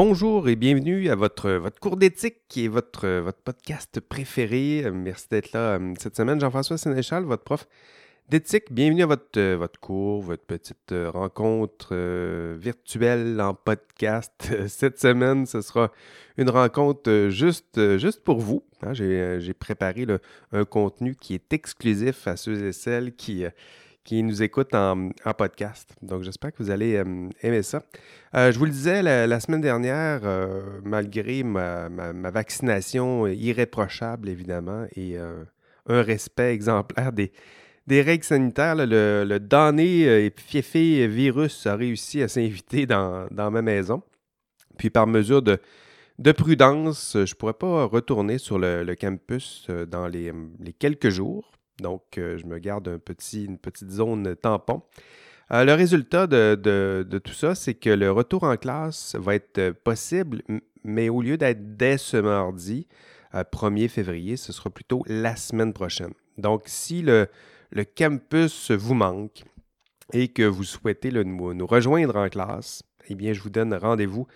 Bonjour et bienvenue à votre, votre cours d'éthique qui est votre, votre podcast préféré. Merci d'être là euh, cette semaine. Jean-François Sénéchal, votre prof d'éthique. Bienvenue à votre, euh, votre cours, votre petite euh, rencontre virtuelle en podcast. Cette semaine, ce sera une rencontre juste, juste pour vous. Hein. J'ai préparé un contenu qui est exclusif à ceux et celles qui qui nous écoutent en, podcast. Donc, j'espère que vous allez euh, aimer ça. Euh, je vous le disais la, semaine dernière, euh, malgré ma, vaccination irréprochable, évidemment, et un respect exemplaire des, règles sanitaires, le, le, damné et fiefé virus a réussi à s'inviter dans, ma maison. Puis, par mesure de, de prudence, je ne pourrais pas retourner sur le, campus dans les quelques jours donc, euh, je me garde une petite zone tampon. Euh, le résultat de, tout ça, c'est que le retour en classe va être euh, possible, mais au lieu d'être dès ce mardi, 1er février, ce sera plutôt la semaine prochaine. Donc, si le, campus vous manque et que vous souhaitez nous, rejoindre en classe, eh bien, je vous donne rendez-vous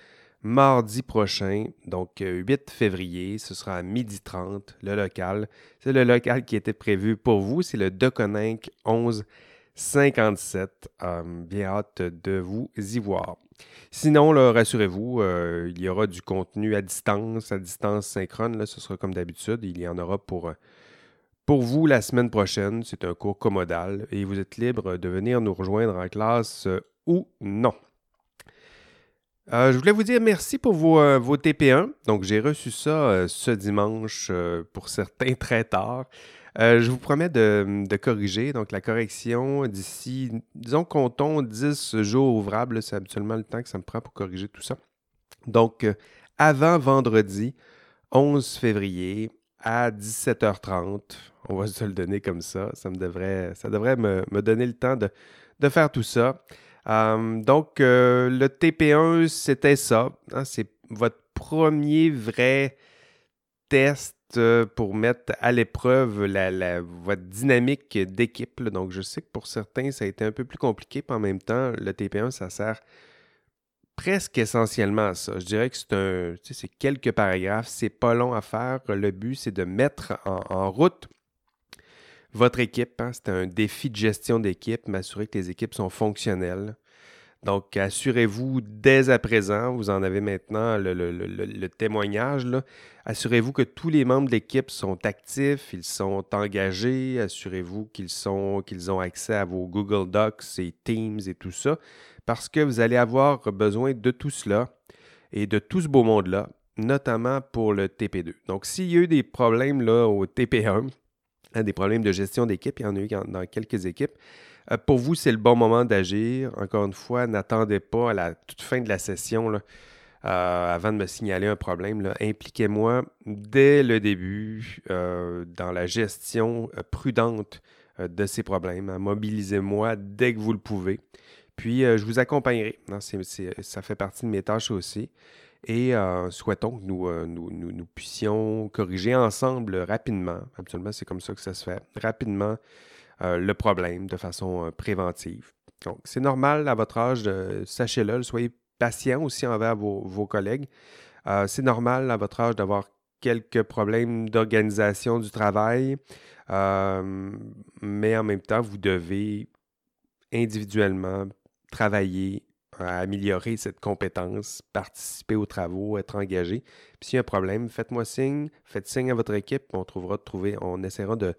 mardi prochain, donc 8 euh, février. Ce sera à 12h30, le local. C'est le local qui était prévu pour vous. C'est le Deconinck 1157. Euh, bien hâte de vous y voir. Sinon, rassurez-vous, euh, il y aura du contenu à distance, à distance synchrone. Là, ce sera comme d'habitude. Il y en aura pour, pour vous la semaine prochaine. C'est un cours commodal et vous êtes libre de venir nous rejoindre en classe ou non. Euh, je voulais vous dire merci pour vos, euh, TP1. Donc, j'ai reçu ça euh, ce dimanche, pour certains très tard. je vous promets de, corriger. Donc, la correction d'ici, disons, comptons 10 jours ouvrables. C'est habituellement le temps que ça me prend pour corriger tout ça. Donc, avant vendredi 11 février à 17h30, on va se le donner comme ça. Ça, me devrait, ça devrait me, donner le temps de, de faire tout ça. Euh, donc, euh, le TP1, c'était ça. Hein, c'est votre premier vrai test euh, pour mettre à l'épreuve votre dynamique d'équipe. Donc, je sais que pour certains, ça a été un peu plus compliqué, mais en même temps, le TP1, ça sert presque essentiellement à ça. Je dirais que c'est un, c'est quelques paragraphes, c'est pas long à faire. Le but, c'est de mettre en route votre équipe, hein, c'est un défi de gestion d'équipe, m'assurer que les équipes sont fonctionnelles. Donc, assurez-vous dès à présent, vous en avez maintenant le, témoignage, assurez-vous que tous les membres de l'équipe sont actifs, ils sont engagés, assurez-vous qu'ils ont accès à vos Google Docs et Teams et tout ça, parce que vous allez avoir besoin de tout cela et de tout ce beau monde-là, notamment pour le TP2. Donc, s'il y a eu des problèmes au TP1, Des problèmes de gestion d'équipe. Il y en a eu dans quelques équipes. Euh, pour vous, c'est le bon moment d'agir. Encore une fois, n'attendez pas à la toute fin de la session euh, avant de me signaler un problème. Impliquez-moi dès le début euh, dans la gestion prudente de ces problèmes. Hein. Mobilisez-moi dès que vous le pouvez. Puis, je vous accompagnerai. ça fait partie de mes tâches aussi et euh, souhaitons que euh, nous, nous, puissions corriger ensemble rapidement, absolument c'est comme ça que ça se fait, rapidement euh, le problème de façon préventive. Donc, c'est normal à votre âge, sachez-le, soyez patient aussi envers vos, collègues. c'est normal à votre âge d'avoir quelques problèmes d'organisation du travail, mais en même temps, vous devez individuellement travailler à améliorer cette compétence, participer aux travaux, être engagé. Puis s'il y a un problème, faites-moi signe, faites signe à votre équipe, on trouvera de trouver, on essaiera de,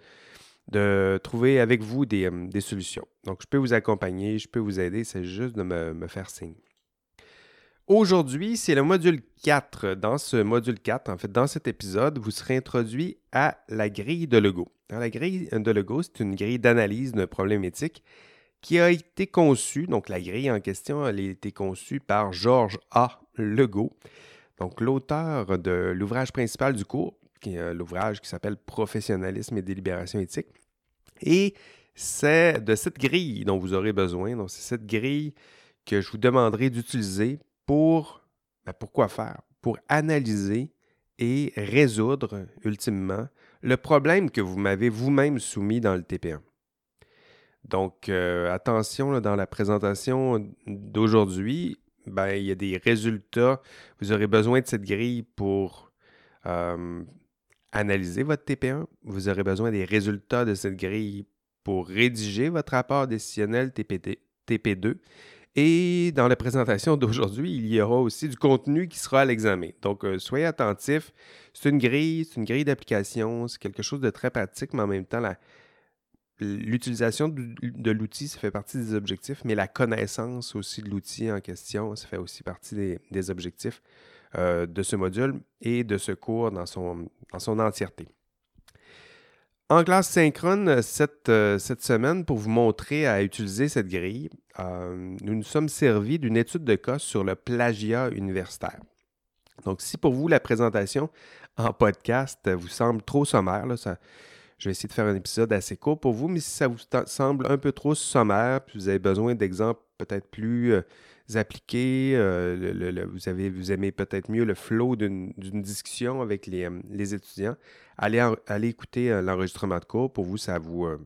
de trouver avec vous des, euh, des, solutions. Donc, je peux vous accompagner, je peux vous aider, c'est juste de me, me faire signe. Aujourd'hui, c'est le module 4. Dans ce module 4, en fait, dans cet épisode, vous serez introduit à la grille de Lego. la grille de Lego, c'est une grille d'analyse d'un problème éthique qui a été conçu, donc la grille en question, elle a été conçue par Georges A. Legault, donc l'auteur de l'ouvrage principal du cours, qui est l'ouvrage qui s'appelle Professionnalisme et délibération éthique. Et c'est de cette grille dont vous aurez besoin, donc c'est cette grille que je vous demanderai d'utiliser pour, ben faire? Pour analyser et résoudre ultimement le problème que vous m'avez vous-même soumis dans le TP1. Donc, euh, attention dans la présentation d'aujourd'hui, ben, il y a des résultats. Vous aurez besoin de cette grille pour euh, analyser votre TP1. Vous aurez besoin des résultats de cette grille pour rédiger votre rapport décisionnel TP2. Et dans la présentation d'aujourd'hui, il y aura aussi du contenu qui sera à l'examen. Donc, euh, soyez attentifs. C'est une grille, c'est une grille d'application, c'est quelque chose de très pratique, mais en même temps, l'utilisation de, l'outil, ça fait partie des objectifs, mais la connaissance aussi de l'outil en question, ça fait aussi partie des, objectifs euh, de ce module et de ce cours dans son, dans son entièreté. En classe synchrone, cette, euh, cette, semaine, pour vous montrer à utiliser cette grille, euh, nous nous sommes servis d'une étude de cas sur le plagiat universitaire. Donc, si pour vous la présentation en podcast vous semble trop sommaire, ça, je vais essayer de faire un épisode assez court pour vous, mais si ça vous semble un peu trop sommaire, puis vous avez besoin d'exemples peut-être plus euh, appliqués, vous, avez, vous aimez peut-être mieux le flow d'une discussion avec les, les étudiants, allez, écouter euh, l'enregistrement de cours. Pour vous, ça vous, euh,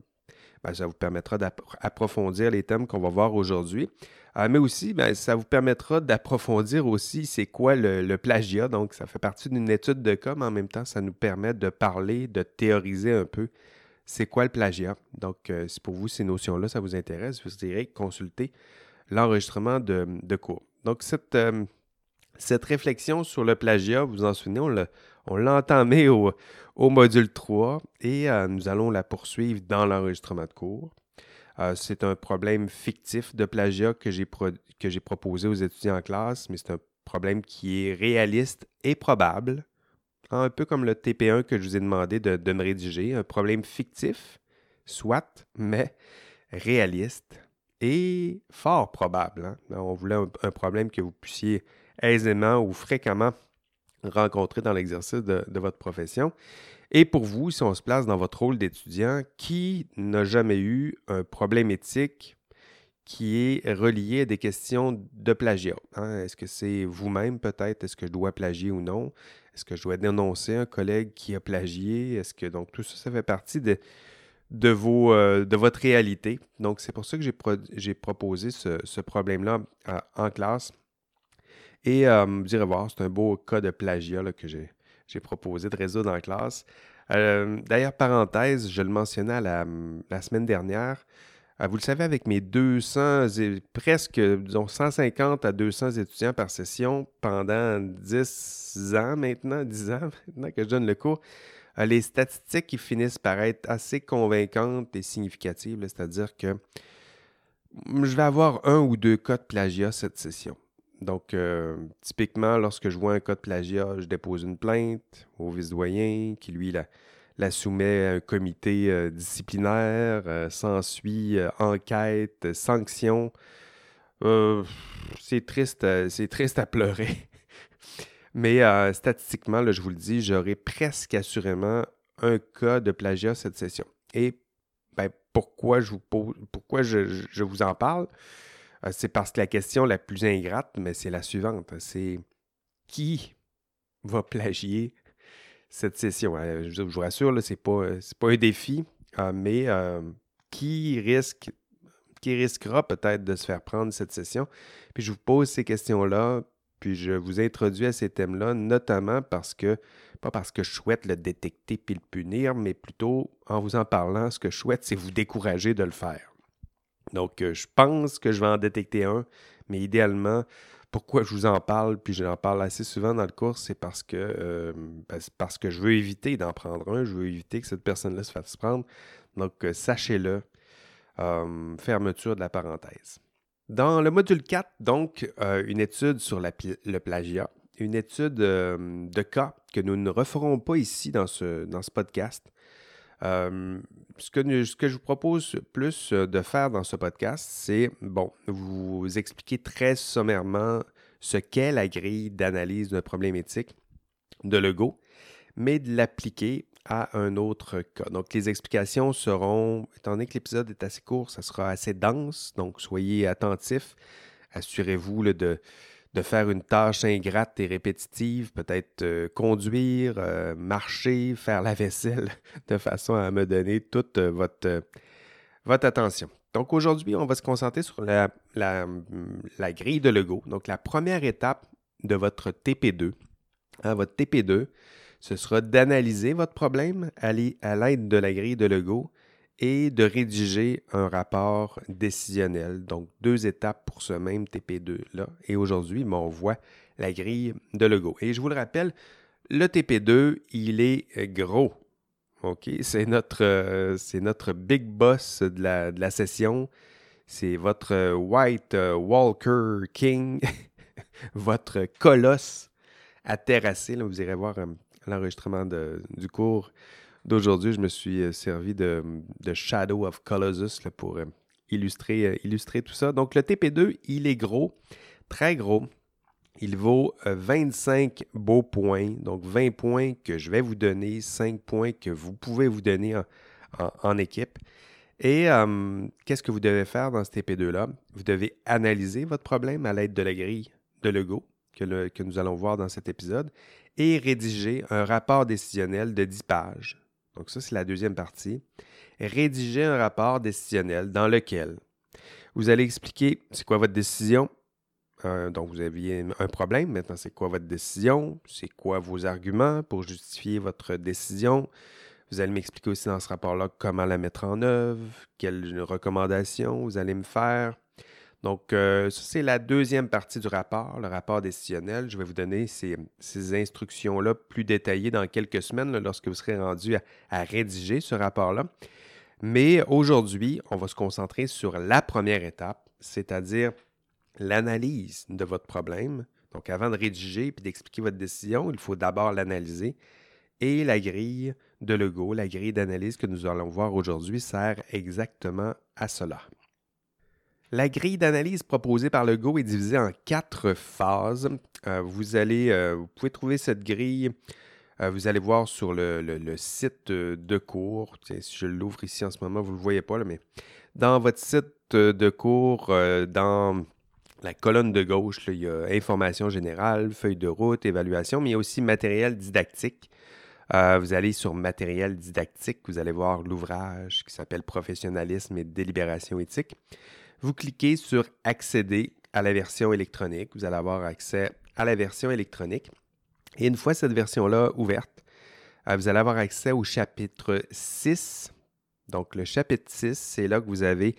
ben, ça vous permettra d'approfondir les thèmes qu'on va voir aujourd'hui. Euh, mais aussi, ben, ça vous permettra d'approfondir aussi c'est quoi le, plagiat. Donc, ça fait partie d'une étude de cas, mais en même temps, ça nous permet de parler, de théoriser un peu c'est quoi le plagiat. Donc, si pour vous ces notions-là, ça vous intéresse, vous direz consulter l'enregistrement de, cours. Donc, cette, cette réflexion sur le plagiat, vous vous en souvenez, on l'a au module 3 et euh, nous allons la poursuivre dans l'enregistrement de cours. Euh, c'est un problème fictif de plagiat que j'ai, proposé aux étudiants en classe, mais c'est un problème qui est réaliste et probable, un peu comme le TP1 que je vous ai demandé de, me rédiger, un problème fictif, soit, mais réaliste et fort probable. Hein. On voulait un problème que vous puissiez aisément ou fréquemment rencontrer dans l'exercice de, votre profession. Et pour vous, si on se place dans votre rôle d'étudiant, qui n'a jamais eu un problème éthique qui est relié à des questions de plagiat? Hein? Est-ce que c'est vous-même peut-être? Est-ce que je dois plagier ou non? Est-ce que je dois dénoncer un collègue qui a plagié? Est-ce que donc tout ça, ça fait partie de, de, vos, euh, de votre réalité? Donc c'est pour ça que j'ai, proposé ce, problème-là euh, en classe et euh, vous irez voir, c'est un beau cas de plagiat que j'ai proposé de résoudre en classe. Euh, d'ailleurs, parenthèse, je le mentionnais la, semaine dernière. Euh, vous le savez, avec mes 200, presque, disons, 150 à 200 étudiants par session pendant 10 ans maintenant, 10 ans maintenant que je donne le cours, les statistiques finissent par être assez convaincantes et significatives, c'est-à-dire que je vais avoir un ou deux cas de plagiat cette session. Donc, euh, typiquement, lorsque je vois un cas de plagiat, je dépose une plainte au vice-doyen qui, lui, la, soumet à un comité euh, disciplinaire, euh, s'ensuit enquête, sanction. c'est triste, c'est triste à pleurer. Mais statistiquement, je vous le dis, j'aurai presque assurément un cas de plagiat cette session. Et ben, pourquoi, je vous, pourquoi je vous en parle? Euh, c'est parce que la question la plus ingrate, mais c'est la suivante. C'est qui va plagier cette session? Euh, je, vous rassure, ce n'est pas, pas un défi, euh, mais qui risque qui risquera peut-être de se faire prendre cette session? Puis je vous pose ces questions-là, puis je vous introduis à ces thèmes-là, notamment parce que, pas parce que je souhaite le détecter puis le punir, mais plutôt en vous en parlant, ce que je souhaite, c'est vous décourager de le faire. Donc, euh, je pense que je vais en détecter un, mais idéalement, pourquoi je vous en parle, puis j'en parle assez souvent dans le cours, c'est parce que, euh, ben, parce que je veux éviter d'en prendre un, je veux éviter que cette personne-là se fasse prendre. Donc, euh, sachez-le, fermeture de la parenthèse. Dans le module 4, donc, une étude sur le plagiat, une étude de cas que nous ne referons pas ici dans ce, dans ce podcast, euh, ce, que, ce, que, je vous propose plus euh, de faire dans ce podcast, c'est, bon, vous expliquer très sommairement ce qu'est la grille d'analyse d'un problème éthique de Lego, mais de l'appliquer à un autre cas. Donc, les explications seront, étant donné que l'épisode est assez court, ça sera assez dense, donc soyez attentifs. Assurez-vous de, de faire une tâche ingrate et répétitive, peut-être euh, conduire, euh, marcher, faire la vaisselle, de façon à me donner toute euh, votre, attention. Donc aujourd'hui, on va se concentrer sur la, grille de Lego. Donc la première étape de votre TP2. Hein, votre TP2, ce sera d'analyser votre problème à l'aide de la grille de Lego et de rédiger un rapport décisionnel. Donc, deux étapes pour ce même TP2-là. Et aujourd'hui, on voit la grille de Lego. Et je vous le rappelle, le TP2, il est gros. OK? C'est notre, euh, notre big boss de la, session. C'est votre White euh, Walker King, votre colosse à terrasser. Là, vous irez voir euh, l'enregistrement du cours d'aujourd'hui. Je me suis servi de, Shadow of Colossus pour illustrer, illustrer tout ça. Donc, le TP2, il est gros, très gros. Il vaut 25 euh, beaux points, donc 20 points que je vais vous donner, 5 points que vous pouvez vous donner en, équipe. Et euh, qu'est-ce que vous devez faire dans ce TP2-là? Vous devez analyser votre problème à l'aide de la grille de Lego que nous allons voir dans cet épisode et rédiger un rapport décisionnel de 10 pages. Donc ça, c'est la deuxième partie. Rédiger un rapport décisionnel dans lequel vous allez expliquer c'est quoi votre décision, euh, donc, vous aviez un problème. Maintenant, c'est quoi votre décision? C'est quoi vos arguments pour justifier votre décision? Vous allez m'expliquer aussi dans ce rapport-là comment la mettre en œuvre, quelles recommandations vous allez me faire. Donc, euh, c'est la deuxième partie du rapport, le rapport décisionnel. Je vais vous donner ces, instructions-là plus détaillées dans quelques semaines lorsque vous serez rendu à rédiger ce rapport-là. Mais aujourd'hui, on va se concentrer sur la première étape, c'est-à-dire l'analyse de votre problème. Donc, avant de rédiger puis d'expliquer votre décision, il faut d'abord l'analyser. Et la grille de Lego, la grille d'analyse que nous allons voir aujourd'hui, sert exactement à cela. La grille d'analyse proposée par Lego est divisée en quatre phases. Euh, euh, vous pouvez trouver cette grille, euh, vous allez voir sur le, site de cours. si je l'ouvre ici en ce moment, vous ne le voyez pas, mais dans votre site de cours, dans la colonne de gauche, il y a information générale, feuille de route, évaluation, mais il y a aussi matériel didactique. Vous allez sur matériel didactique, vous allez voir l'ouvrage qui s'appelle Professionnalisme et délibération éthique. Vous cliquez sur Accéder à la version électronique. Vous allez avoir accès à la version électronique. Et une fois cette version-là ouverte, euh, vous allez avoir accès au chapitre 6. Donc, le chapitre 6, c'est là que vous avez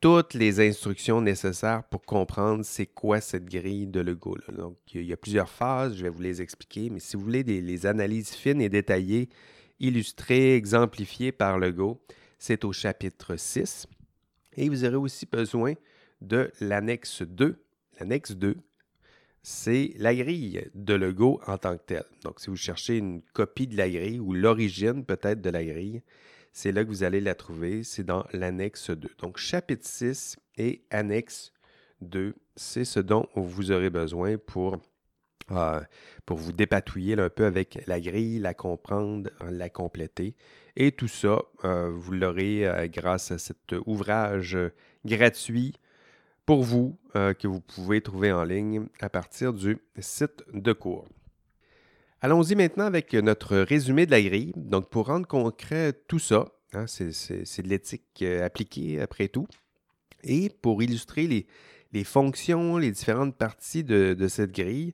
toutes les instructions nécessaires pour comprendre c'est quoi cette grille de Lego. Donc, il y a plusieurs phases, je vais vous les expliquer, mais si vous voulez des, les analyses fines et détaillées, illustrées, exemplifiées par Lego, c'est au chapitre 6. Et vous aurez aussi besoin de l'annexe 2. L'annexe 2, c'est la grille de Lego en tant que telle. Donc, si vous cherchez une copie de la grille ou l'origine peut-être de la grille, c'est là que vous allez la trouver. C'est dans l'annexe 2. Donc, chapitre 6 et annexe 2, c'est ce dont vous aurez besoin pour, euh, pour vous dépatouiller un peu avec la grille, la comprendre, la compléter. Et tout ça, euh, vous l'aurez euh, grâce à cet ouvrage gratuit pour vous que vous pouvez trouver en ligne à partir du site de cours. Allons-y maintenant avec notre résumé de la grille. Donc, pour rendre concret tout ça, hein, c'est de l'éthique euh, appliquée après tout. Et pour illustrer les, fonctions, les différentes parties de, cette grille,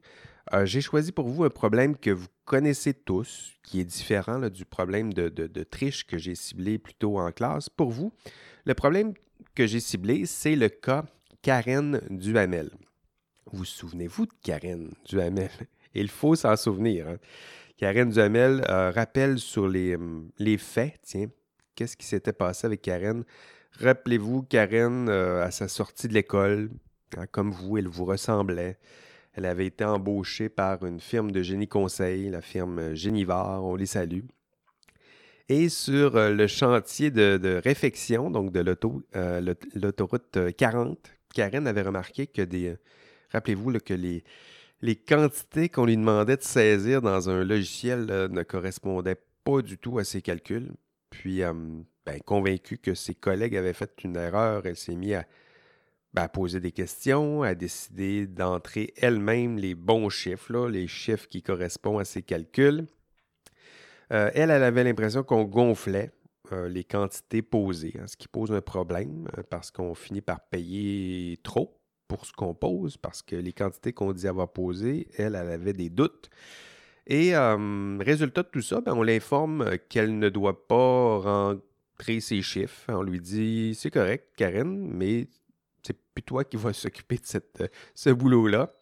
euh, j'ai choisi pour vous un problème que vous connaissez tous, qui est différent du problème de, triche que j'ai ciblé plus tôt en classe. Pour vous, le problème que j'ai ciblé, c'est le cas Karen Duhamel. Vous souvenez-vous de Karen Duhamel? Il faut s'en souvenir. Hein. Karen Duhamel euh, rappelle sur les, hum, les faits, tiens, qu'est-ce qui s'était passé avec Karen? Rappelez-vous, Karen, euh, à sa sortie de l'école, hein, comme vous, elle vous ressemblait. Elle avait été embauchée par une firme de génie conseil, la firme Génivard, on les salue. Et sur euh, le chantier de, réfection, donc de l'autoroute 40, Karen avait remarqué que des. Rappelez-vous que les, quantités qu'on lui demandait de saisir dans un logiciel ne correspondaient pas du tout à ses calculs. Puis, euh, ben, convaincue que ses collègues avaient fait une erreur, elle s'est mise ben, à, poser des questions, à décider d'entrer elle-même les bons chiffres, les chiffres qui correspondent à ses calculs. Euh, elle, elle avait l'impression qu'on gonflait les quantités posées, hein, ce qui pose un problème parce qu'on finit par payer trop pour ce qu'on pose, parce que les quantités qu'on dit avoir posées, elle, elle avait des doutes. Et résultat de tout ça, ben, on l'informe qu'elle ne doit pas rentrer ses chiffres. On lui dit c'est correct, Karen, mais c'est plus toi qui vas s'occuper de cette, ce boulot-là.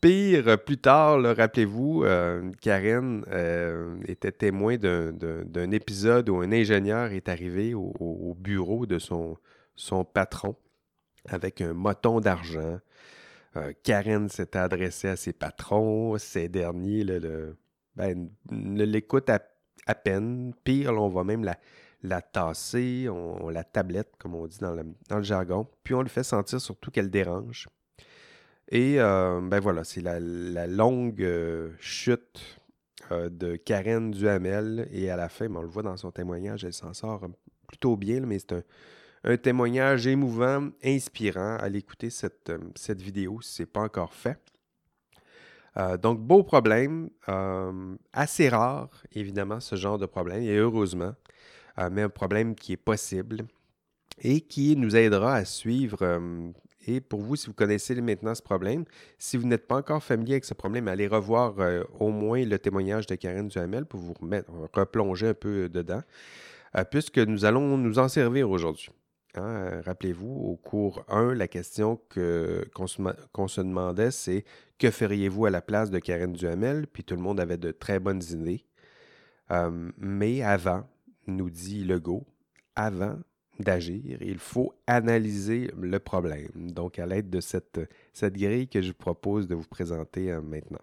Pire, plus tard, rappelez-vous, euh, Karen euh, était témoin d'un épisode où un ingénieur est arrivé au, bureau de son, patron avec un moton d'argent. Euh, Karen s'était adressée à ses patrons. Ces derniers le, ben, ne l'écoutent à, peine. Pire, on va même la, la tasser, on, la tablette, comme on dit dans le, le jargon. Puis on lui fait sentir surtout qu'elle dérange. Et euh, ben voilà, c'est la, longue euh, chute euh, de Karen Duhamel. Et à la fin, ben, on le voit dans son témoignage, elle s'en sort plutôt bien, mais c'est un, témoignage émouvant, inspirant. Allez écouter cette, cette vidéo si ce n'est pas encore fait. donc, beau problème, assez rare, évidemment, ce genre de problème, et heureusement, mais un problème qui est possible et qui nous aidera à suivre et pour vous, si vous connaissez maintenant ce problème, si vous n'êtes pas encore familier avec ce problème, allez revoir euh, au moins le témoignage de Karen Duhamel pour vous remettre, replonger un peu dedans, euh, puisque nous allons nous en servir aujourd'hui. Hein. Euh, rappelez-vous, au cours 1, la question qu'on se, demandait, c'est que feriez-vous à la place de Karen Duhamel? Puis tout le monde avait de très bonnes idées. mais avant, nous dit Legault, avant, d'agir. Il faut analyser le problème. Donc, à l'aide de cette, grille que je vous propose de vous présenter euh, maintenant.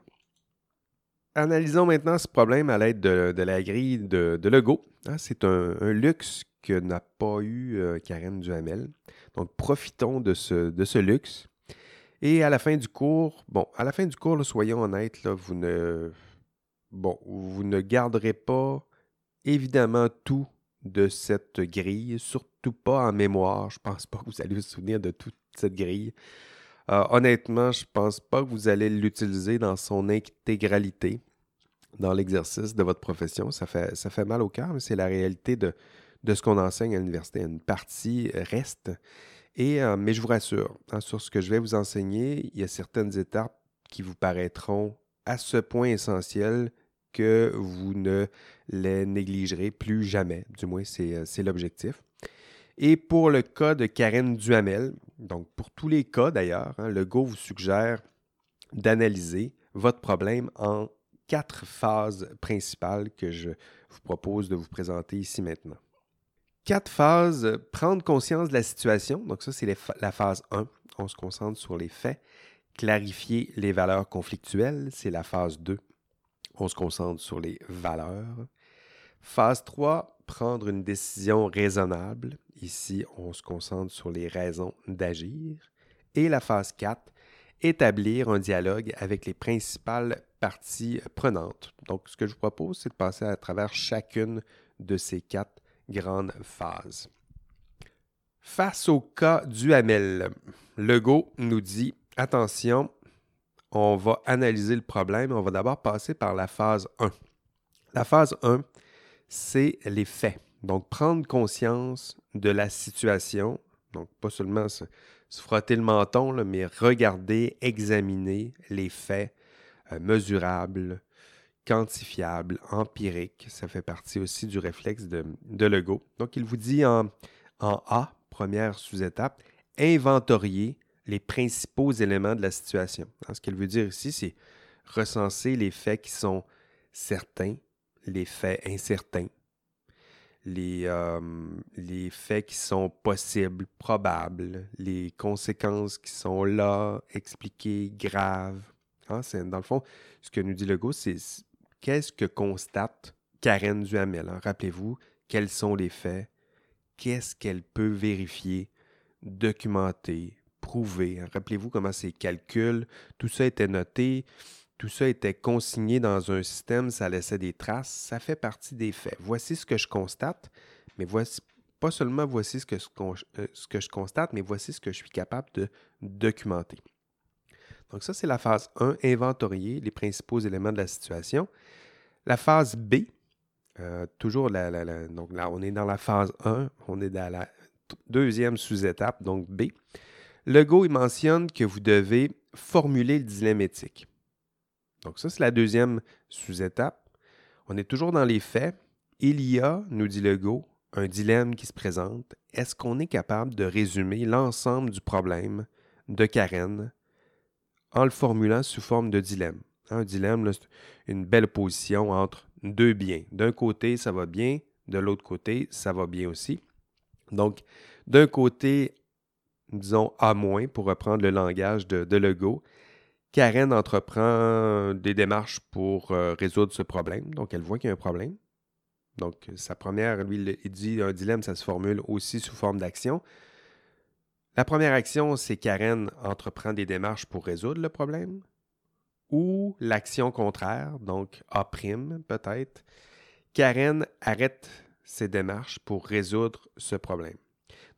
Analysons maintenant ce problème à l'aide de, la grille de, de Lego. Hein, c'est un, luxe que n'a pas eu euh, Karen Duhamel. Donc, profitons de ce, luxe. Et à la fin du cours, bon, à la fin du cours, soyons honnêtes, vous ne garderez pas évidemment tout de cette grille, surtout pas en mémoire. Je pense pas que vous allez vous souvenir de toute cette grille. Euh, honnêtement, je pense pas que vous allez l'utiliser dans son intégralité dans l'exercice de votre profession. Ça fait, mal au cœur, mais c'est la réalité de, de ce qu'on enseigne à l'université. Une partie reste. Et, euh, mais je vous rassure, hein, sur ce que je vais vous enseigner, il y a certaines étapes qui vous paraîtront à ce point essentielles que vous ne les négligerez plus jamais. Du moins, c'est euh, l'objectif. Et pour le cas de Karen Duhamel, donc pour tous les cas d'ailleurs, hein, le Go vous suggère d'analyser votre problème en quatre phases principales que je vous propose de vous présenter ici maintenant. Quatre phases, prendre conscience de la situation, donc ça c'est la phase 1, on se concentre sur les faits. Clarifier les valeurs conflictuelles, c'est la phase 2 on se concentre sur les valeurs. Phase 3, prendre une décision raisonnable. Ici, on se concentre sur les raisons d'agir. Et la phase 4, établir un dialogue avec les principales parties prenantes. Donc, ce que je vous propose, c'est de passer à travers chacune de ces quatre grandes phases. Face au cas du Hamel, Legault nous dit attention, on va analyser le problème. On va d'abord passer par la phase 1. La phase 1, c'est les faits. Donc, prendre conscience de la situation. Donc, pas seulement se, frotter le menton, mais regarder, examiner les faits euh, mesurables, quantifiables, empiriques. Ça fait partie aussi du réflexe de, de Legault. Donc, il vous dit en, en A, première sous-étape, inventorier les principaux éléments de la situation. ce qu'elle veut dire ici, c'est recenser les faits qui sont certains, les faits incertains, les, euh, faits qui sont possibles, probables, les conséquences qui sont là, expliquées, graves. Hein, dans le fond, ce que nous dit Legault, c'est qu'est-ce que constate Karen Duhamel? Rappelez-vous, quels sont les faits, qu'est-ce qu'elle peut vérifier, documenter, Hein. Rappelez-vous comment ces calculs, tout ça était noté, tout ça était consigné dans un système, ça laissait des traces, ça fait partie des faits. Voici ce que je constate, mais voici pas seulement voici ce que, euh, je constate, mais voici ce que je suis capable de documenter. Donc ça, c'est la phase 1, inventorier les principaux éléments de la situation. La phase B, Euh, toujours, donc là, on est dans la phase 1, on est dans la deuxième sous-étape, donc B. Le Go, il mentionne que vous devez formuler le dilemme éthique. Donc ça, c'est la deuxième sous-étape. On est toujours dans les faits. Il y a, nous dit le Go, un dilemme qui se présente. Est-ce qu'on est capable de résumer l'ensemble du problème de Karen en le formulant sous forme de dilemme? Un dilemme, c'est une belle position entre deux biens. D'un côté, ça va bien, de l'autre côté, ça va bien aussi. Donc, d'un côté, disons A- pour reprendre le langage de, de Legault, Karen entreprend des démarches pour euh, résoudre ce problème. Donc, elle voit qu'il y a un problème. Donc, sa première, lui, il dit un dilemme, ça se formule aussi sous forme d'action. La première action, c'est Karen entreprend des démarches pour résoudre le problème. Ou l'action contraire, donc A' peut-être. Karen arrête ses démarches pour résoudre ce problème.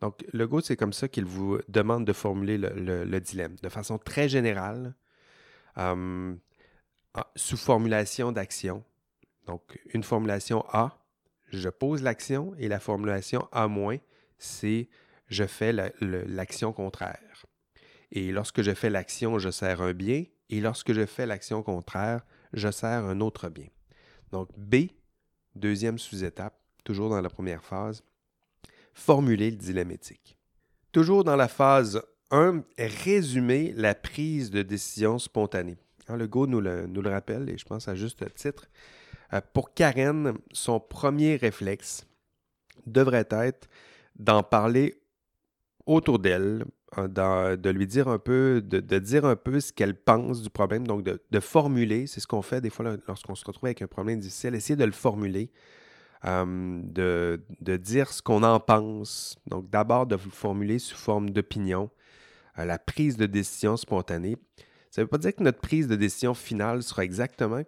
Donc, le go, c'est comme ça qu'il vous demande de formuler le, dilemme de façon très générale, euh, sous formulation d'action. Donc, une formulation A, je pose l'action, et la formulation A-, c'est je fais l'action contraire. Et lorsque je fais l'action, je sers un bien, et lorsque je fais l'action contraire, je sers un autre bien. Donc, B, deuxième sous-étape, toujours dans la première phase, formuler le dilemme éthique. Toujours dans la phase 1, résumer la prise de décision spontanée. Hein, le Go nous le, rappelle, et je pense à juste titre. Euh, pour Karen, son premier réflexe devrait être d'en parler autour d'elle, hein, de lui dire un peu, de, dire un peu ce qu'elle pense du problème, donc de, formuler, c'est ce qu'on fait des fois lorsqu'on se retrouve avec un problème difficile, essayer de le formuler, euh, de, de, dire ce qu'on en pense. Donc d'abord de vous formuler sous forme d'opinion, euh, la prise de décision spontanée. Ça ne veut pas dire que notre prise de décision finale sera exactement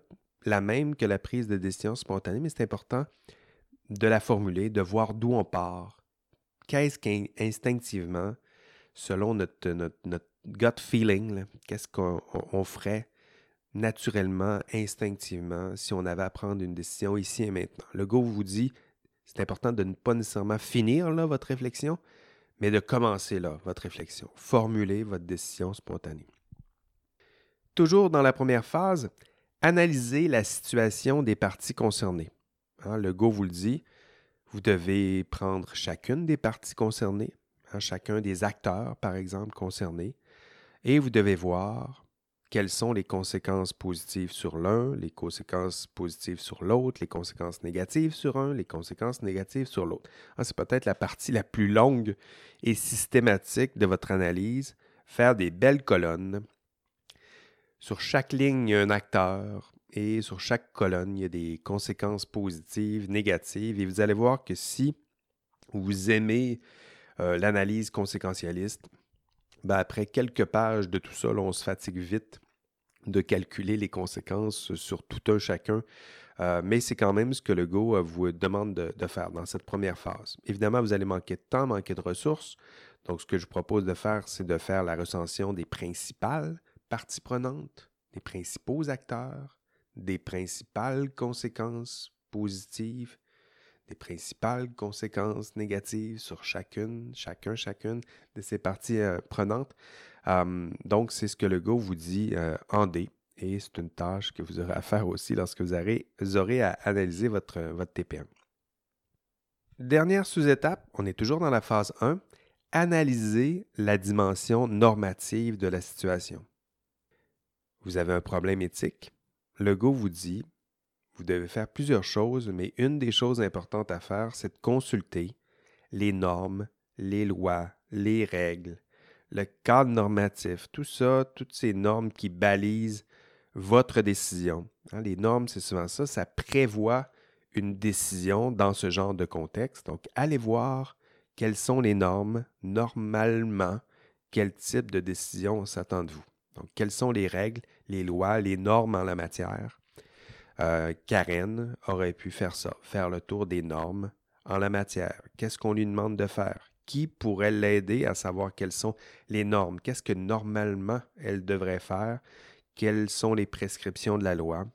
la même que la prise de décision spontanée, mais c'est important de la formuler, de voir d'où on part. Qu'est-ce qu'instinctivement, selon notre, notre, gut feeling, qu'est-ce qu'on ferait naturellement, instinctivement, si on avait à prendre une décision ici et maintenant. Le go vous dit, c'est important de ne pas nécessairement finir là, votre réflexion, mais de commencer là, votre réflexion. Formuler votre décision spontanée. Toujours dans la première phase, analyser la situation des parties concernées. Hein, le go vous le dit, vous devez prendre chacune des parties concernées, hein, chacun des acteurs, par exemple, concernés, et vous devez voir quelles sont les conséquences positives sur l'un, les conséquences positives sur l'autre, les conséquences négatives sur un, les conséquences négatives sur l'autre. Ah, c'est peut-être la partie la plus longue et systématique de votre analyse, faire des belles colonnes. Sur chaque ligne, il y a un acteur et sur chaque colonne, il y a des conséquences positives, négatives. Et vous allez voir que si vous aimez euh, l'analyse conséquentialiste, ben, après quelques pages de tout ça, on se fatigue vite de calculer les conséquences sur tout un chacun. Euh, mais c'est quand même ce que le Go euh, vous demande de, faire dans cette première phase. Évidemment, vous allez manquer de temps, manquer de ressources. Donc, ce que je vous propose de faire, c'est de faire la recension des principales parties prenantes, des principaux acteurs, des principales conséquences positives, des principales conséquences négatives sur chacune, chacun, chacune de ces parties euh, prenantes. donc, c'est ce que le Go vous dit euh, en D. Et c'est une tâche que vous aurez à faire aussi lorsque vous aurez, aurez à analyser votre, votre TPM. Dernière sous-étape, on est toujours dans la phase 1, analyser la dimension normative de la situation. Vous avez un problème éthique. Le Go vous dit vous devez faire plusieurs choses, mais une des choses importantes à faire, c'est de consulter les normes, les lois, les règles, le cadre normatif, tout ça, toutes ces normes qui balisent votre décision. Hein, les normes, c'est souvent ça, ça prévoit une décision dans ce genre de contexte. Donc, allez voir quelles sont les normes normalement, quel type de décision s'attend de vous. Donc, quelles sont les règles, les lois, les normes en la matière. Euh, Karen aurait pu faire ça, faire le tour des normes en la matière. Qu'est-ce qu'on lui demande de faire? Qui pourrait l'aider à savoir quelles sont les normes? Qu'est-ce que normalement elle devrait faire? Quelles sont les prescriptions de la loi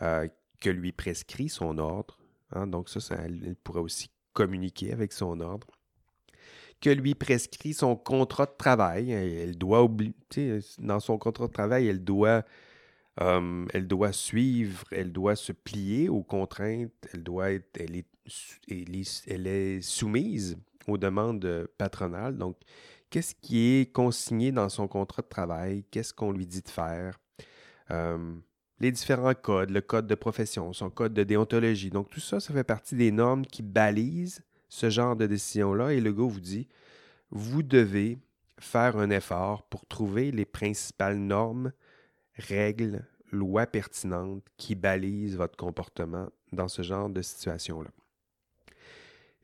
euh, que lui prescrit son ordre? Hein, donc ça, elle pourrait aussi communiquer avec son ordre que lui prescrit son contrat de travail. Elle doit dans son contrat de travail, elle doit, euh, elle doit suivre, elle doit se plier aux contraintes, elle doit être, elle est, soumise aux demandes patronales. Donc, qu'est-ce qui est consigné dans son contrat de travail? Qu'est-ce qu'on lui dit de faire? Euh, les différents codes, le code de profession, son code de déontologie. Donc, tout ça, ça fait partie des normes qui balisent ce genre de décision-là et le gars vous dit, vous devez faire un effort pour trouver les principales normes, règles, lois pertinentes qui balisent votre comportement dans ce genre de situation-là.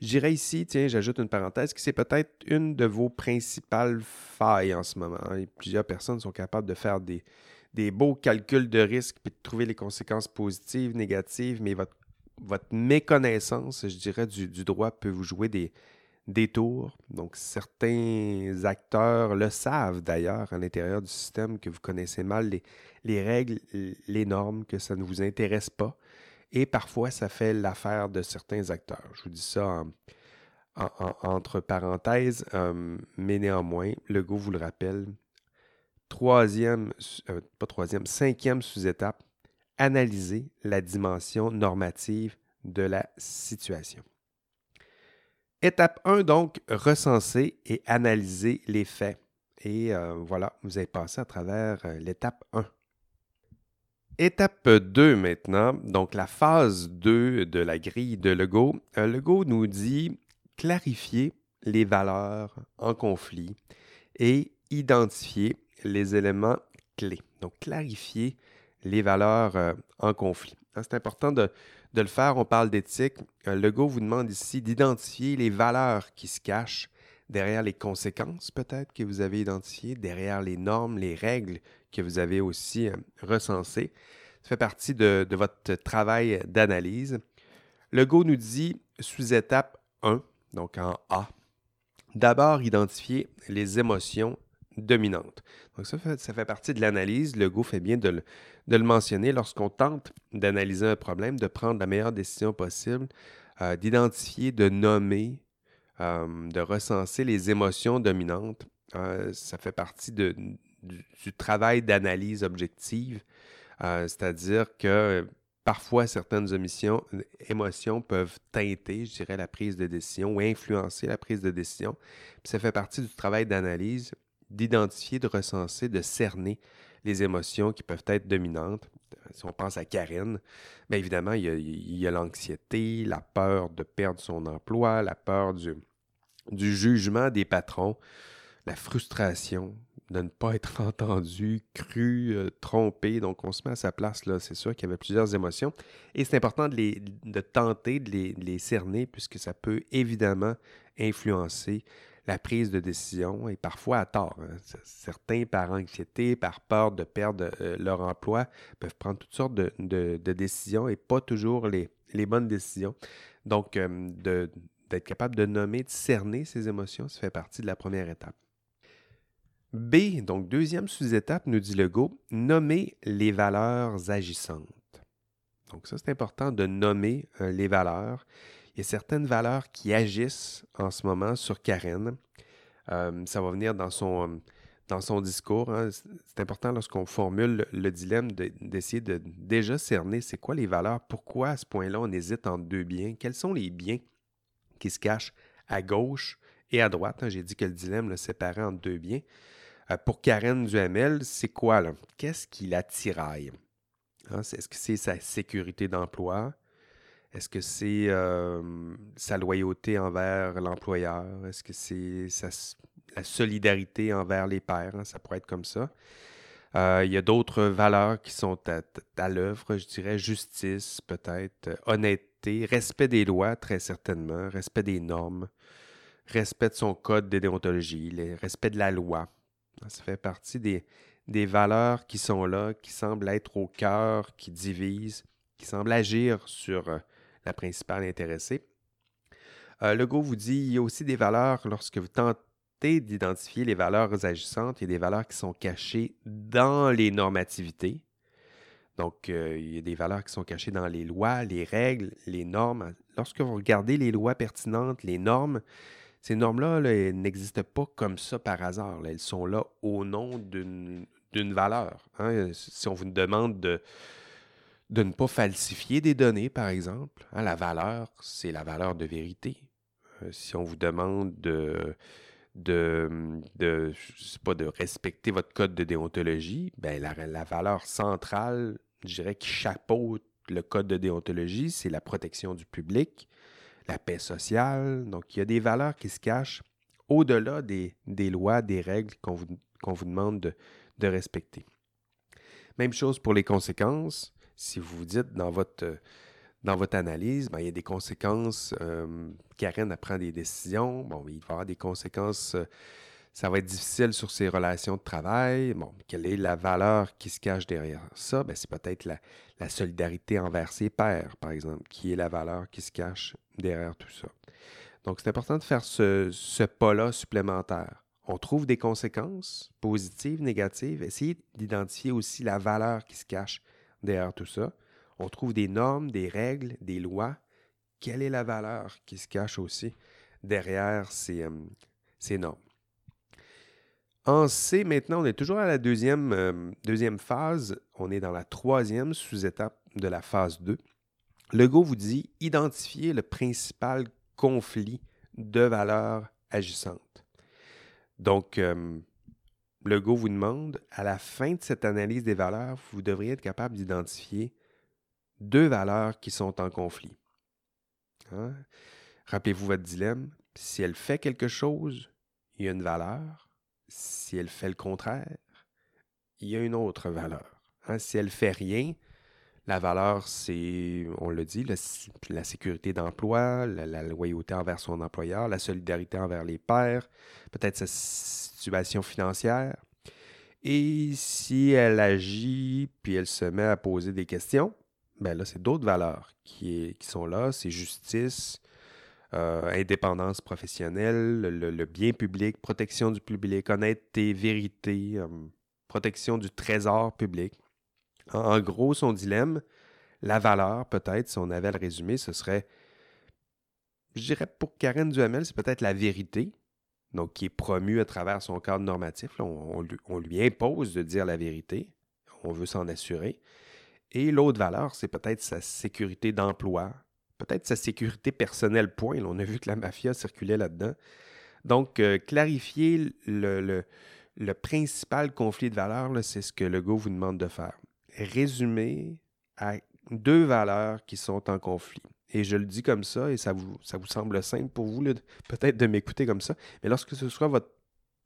Je dirais ici, tiens, j'ajoute une parenthèse, que c'est peut-être une de vos principales failles en ce moment. plusieurs personnes sont capables de faire des, beaux calculs de risque puis de trouver les conséquences positives, négatives, mais votre méconnaissance, je dirais, du, droit peut vous jouer des, des tours. Donc, certains acteurs le savent d'ailleurs à l'intérieur du système que vous connaissez mal les, règles, les normes, que ça ne vous intéresse pas. Et parfois, ça fait l'affaire de certains acteurs. Je vous dis ça entre parenthèses, euh, mais néanmoins, le goût vous le rappelle. Troisième, euh, pas troisième, cinquième sous-étape, analyser la dimension normative de la situation. Étape 1, donc, recenser et analyser les faits. Et euh, voilà, vous avez passé à travers euh, l'étape 1. Étape 2 maintenant, donc la phase 2 de la grille de Lego. Euh, Lego nous dit clarifier les valeurs en conflit et identifier les éléments clés. Donc clarifier les valeurs en conflit. Hein, c'est important de, le faire. On parle d'éthique. Euh, le go vous demande ici d'identifier les valeurs qui se cachent derrière les conséquences peut-être que vous avez identifiées, derrière les normes, les règles que vous avez aussi euh, recensées. Ça fait partie de, de votre travail d'analyse. Le Go nous dit sous étape 1, donc en A, d'abord identifier les émotions dominantes. Donc ça fait, ça fait partie de l'analyse. Le Go fait bien de le, mentionner lorsqu'on tente d'analyser un problème, de prendre la meilleure décision possible, euh, d'identifier, de nommer, euh, de recenser les émotions dominantes. Euh, ça fait partie du, travail d'analyse objective, c'est-à-dire que parfois certaines émotions peuvent teinter, je dirais, la prise de décision ou influencer la prise de décision. ça fait partie du travail d'analyse, d'identifier, de recenser, de cerner les émotions qui peuvent être dominantes. Si on pense à Karen, bien évidemment, il y a l'anxiété, la peur de perdre son emploi, la peur du, du jugement des patrons, la frustration de ne pas être entendu, cru, euh, trompé. Donc, on se met à sa place, là. C'est sûr qu'il y avait plusieurs émotions. Et c'est important de, les, de tenter de les, de les cerner, puisque ça peut évidemment influencer la prise de décision et parfois à tort. Hein. Certains, par anxiété, par peur de perdre euh, leur emploi, peuvent prendre toutes sortes de, décisions et pas toujours les, bonnes décisions. Donc, euh, d'être capable de nommer, de cerner ces émotions, ça fait partie de la première étape. B, donc deuxième sous-étape, nous dit Legault, nommer les valeurs agissantes. Donc ça, c'est important de nommer euh, les valeurs il y a certaines valeurs qui agissent en ce moment sur Karen. Euh, ça va venir dans son, son discours. Hein. C'est important lorsqu'on formule le, dilemme d'essayer de, déjà cerner c'est quoi les valeurs, pourquoi à ce point-là on hésite entre deux biens, quels sont les biens qui se cachent à gauche et à droite. Hein. J'ai dit que le dilemme le séparait en deux biens. Euh, pour Karen Duhamel, c'est quoi là? Qu'est-ce qui la tiraille? Hein, est-ce que c'est sa sécurité d'emploi? Est-ce que c'est euh, sa loyauté envers l'employeur? Est-ce que c'est la solidarité envers les pères? Hein? Ça pourrait être comme ça. Euh, il y a d'autres valeurs qui sont à, l'œuvre, je dirais justice peut-être, honnêteté, respect des lois très certainement, respect des normes, respect de son code de déontologie, respect de la loi. Ça fait partie des, des valeurs qui sont là, qui semblent être au cœur, qui divisent, qui semblent agir sur euh, la principale intéressée. Euh, Legault vous dit il y a aussi des valeurs lorsque vous tentez d'identifier les valeurs agissantes, il y a des valeurs qui sont cachées dans les normativités. Donc, euh, il y a des valeurs qui sont cachées dans les lois, les règles, les normes. Lorsque vous regardez les lois pertinentes, les normes, ces normes-là n'existent pas comme ça par hasard. Elles sont là au nom d'une valeur. Hein. Si on vous demande de, de ne pas falsifier des données, par exemple, hein, la valeur, c'est la valeur de vérité. Euh, si on vous demande de, de, pas, de respecter votre code de déontologie, ben la, la valeur centrale, je dirais, qui chapeaute le code de déontologie, c'est la protection du public, la paix sociale. Donc, il y a des valeurs qui se cachent au-delà des, lois, des règles qu'on vous, vous demande de, de, respecter. Même chose pour les conséquences. Si vous vous dites dans votre, dans votre analyse, ben, il y a des conséquences. Euh, Karen apprend des décisions. Bon, il va y avoir des conséquences. Euh, ça va être difficile sur ses relations de travail. Bon, quelle est la valeur qui se cache derrière ça? Ben, c'est peut-être la, la, solidarité envers ses pairs, par exemple, qui est la valeur qui se cache derrière tout ça. Donc, c'est important de faire ce, ce pas-là supplémentaire. On trouve des conséquences positives, négatives. Essayez d'identifier aussi la valeur qui se cache derrière tout ça on trouve des normes, des règles, des lois. Quelle est la valeur qui se cache aussi derrière ces, euh, normes? En C, maintenant, on est toujours à la deuxième, euh, phase. On est dans la troisième sous-étape de la phase 2. Le Go vous dit identifier le principal conflit de valeurs agissantes. Donc, euh, le Go vous demande, à la fin de cette analyse des valeurs, vous devriez être capable d'identifier deux valeurs qui sont en conflit. Hein? Rappelez-vous votre dilemme. Si elle fait quelque chose, il y a une valeur. Si elle fait le contraire, il y a une autre valeur. Hein? Si elle fait rien, la valeur, c'est, on le dit, la sécurité d'emploi, la, loyauté envers son employeur, la solidarité envers les pairs, peut-être sa financière. Et si elle agit, puis elle se met à poser des questions, ben là, c'est d'autres valeurs qui, sont là. C'est justice, euh, indépendance professionnelle, le, bien public, protection du public, honnêteté, vérité, euh, protection du trésor public. En, gros, son dilemme, la valeur, peut-être, si on avait le résumé, ce serait, je dirais pour Karen Duhamel, c'est peut-être la vérité, donc qui est promue à travers son cadre normatif. on, lui impose de dire la vérité, on veut s'en assurer. Et l'autre valeur, c'est peut-être sa sécurité d'emploi, peut-être sa sécurité personnelle, point. on a vu que la mafia circulait là-dedans. Donc, euh, clarifier le, principal conflit de valeurs, c'est ce que le go vous demande de faire. Résumer à deux valeurs qui sont en conflit. Et je le dis comme ça, et ça vous, ça vous semble simple pour vous, peut-être de m'écouter comme ça, mais lorsque ce soit votre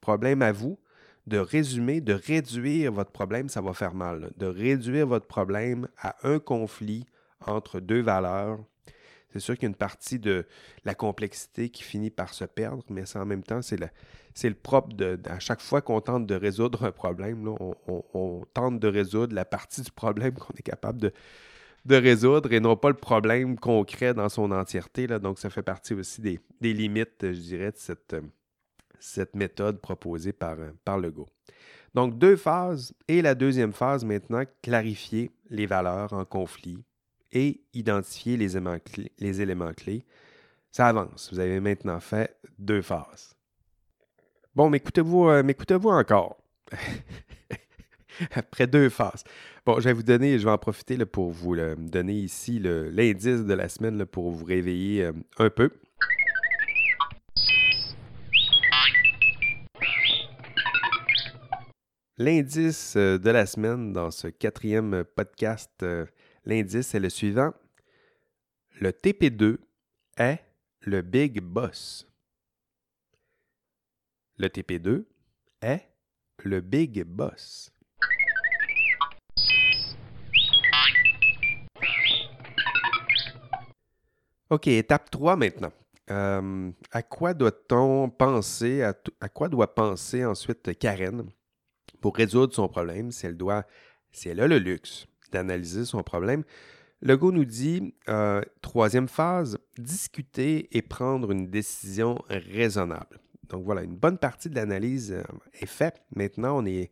problème à vous, de résumer, de réduire votre problème, ça va faire mal. De réduire votre problème à un conflit entre deux valeurs. C'est sûr qu'il y a une partie de la complexité qui finit par se perdre, mais en même temps, c'est le propre de, à chaque fois qu'on tente de résoudre un problème, on, tente de résoudre la partie du problème qu'on est capable de, de résoudre et non pas le problème concret dans son entièreté. Là. Donc, ça fait partie aussi des, limites, je dirais, de cette, méthode proposée par, par Legault. Donc, deux phases. Et la deuxième phase, maintenant, clarifier les valeurs en conflit et identifier les éléments clés. Les éléments. Ça avance. Vous avez maintenant fait deux phases. Bon, m'écoutez-vous, euh, m'écoutez-vous encore? Après deux phases. Bon, je vais vous donner, je vais en profiter pour vous donner ici l'indice de la semaine pour vous réveiller euh, un peu. L'indice euh, de la semaine dans ce quatrième podcast, euh, l'indice est le suivant. Le TP2 est le Big Boss. Le TP2 est le Big Boss. OK, étape 3 maintenant. Euh, à quoi doit-on penser, à, quoi doit penser ensuite Karen pour résoudre son problème, si elle doit, si elle a le luxe d'analyser son problème, Legault nous dit, euh, troisième phase, discuter et prendre une décision raisonnable. Donc voilà, une bonne partie de l'analyse euh, est faite. Maintenant, on est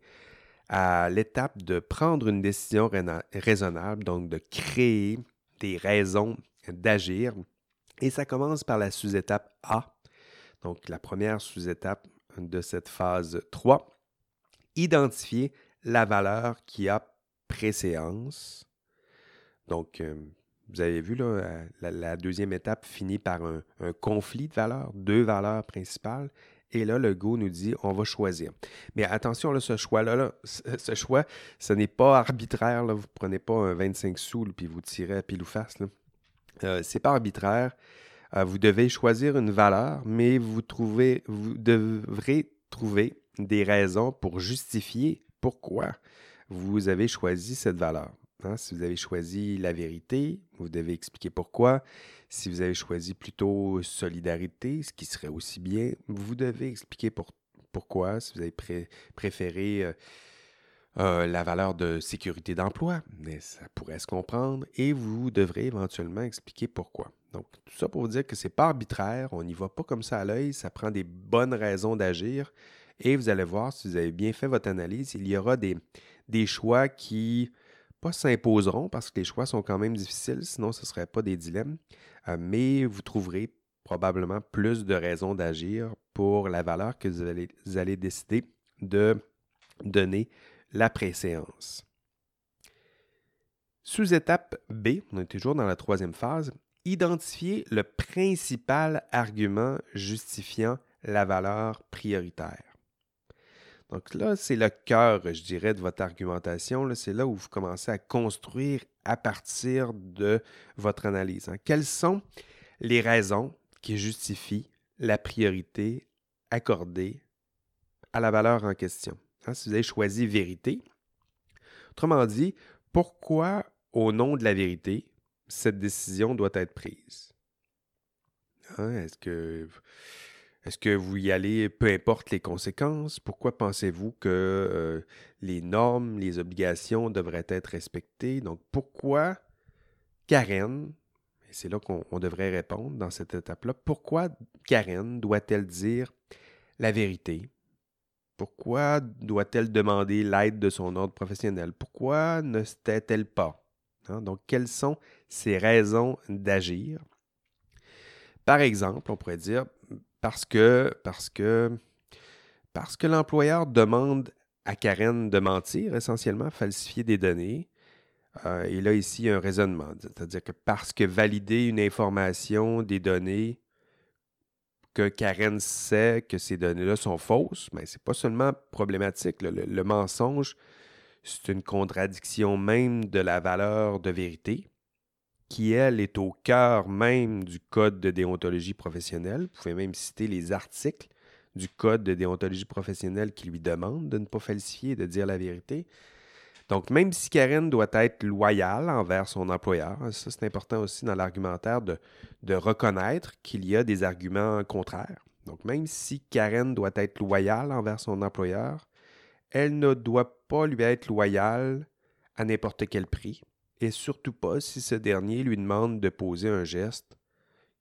à l'étape de prendre une décision raisonnable, donc de créer des raisons d'agir. Et ça commence par la sous-étape A, donc la première sous-étape de cette phase 3. Identifier la valeur qui a préséance. Donc, euh, vous avez vu, là, euh, la, deuxième étape finit par un, conflit de valeurs, deux valeurs principales. Et là, le Go nous dit on va choisir. Mais attention, là, ce choix-là, ce choix, ce n'est pas arbitraire. Là. Vous ne prenez pas un 25 sous puis vous tirez à pile ou face. Euh, ce n'est pas arbitraire. Euh, vous devez choisir une valeur, mais vous, trouvez, devrez trouver des raisons pour justifier pourquoi vous avez choisi cette valeur. Hein. si vous avez choisi la vérité, vous devez expliquer pourquoi. Si vous avez choisi plutôt solidarité, ce qui serait aussi bien, vous devez expliquer pourquoi. Si vous avez préféré euh, la valeur de sécurité d'emploi, mais ça pourrait se comprendre, et vous devrez éventuellement expliquer pourquoi. Donc, tout ça pour vous dire que ce n'est pas arbitraire, on n'y va pas comme ça à l'œil, ça prend des bonnes raisons d'agir, et vous allez voir, si vous avez bien fait votre analyse, il y aura des, des choix qui pas s'imposeront parce que les choix sont quand même difficiles, sinon ce ne serait pas des dilemmes, euh, mais vous trouverez probablement plus de raisons d'agir pour la valeur que vous allez, vous allez décider de donner la préséance. Sous-étape B, on est toujours dans la troisième phase, identifier le principal argument justifiant la valeur prioritaire. Donc là, c'est le cœur, je dirais, de votre argumentation. C'est là où vous commencez à construire à partir de votre analyse. Hein. Quelles sont les raisons qui justifient la priorité accordée à la valeur en question? Hein, si vous avez choisi vérité, autrement dit, pourquoi, au nom de la vérité, cette décision doit être prise? Hein, est-ce que vous y allez, peu importe les conséquences? Pourquoi pensez-vous que euh, les normes, les obligations devraient être respectées? Donc, pourquoi Karen, et c'est là qu'on devrait répondre dans cette étape-là, pourquoi Karen doit-elle dire la vérité? Pourquoi doit-elle demander l'aide de son ordre professionnel? Pourquoi ne se tait-elle pas? Hein? Donc, quelles sont ses raisons d'agir? Par exemple, on pourrait dire, parce que, parce que, parce que l'employeur demande à Karen de mentir, essentiellement, falsifier des données. Euh, et là, ici, un raisonnement. C'est-à-dire que parce que valider une information, des données, que Karen sait que ces données-là sont fausses, mais ce n'est pas seulement problématique. le, mensonge, c'est une contradiction même de la valeur de vérité qui, elle, est au cœur même du Code de déontologie professionnelle. Vous pouvez même citer les articles du Code de déontologie professionnelle qui lui demandent de ne pas falsifier de dire la vérité. Donc, même si Karen doit être loyale envers son employeur, ça c'est important aussi dans l'argumentaire de, reconnaître qu'il y a des arguments contraires. Donc, même si Karen doit être loyale envers son employeur, elle ne doit pas lui être loyale à n'importe quel prix et surtout pas si ce dernier lui demande de poser un geste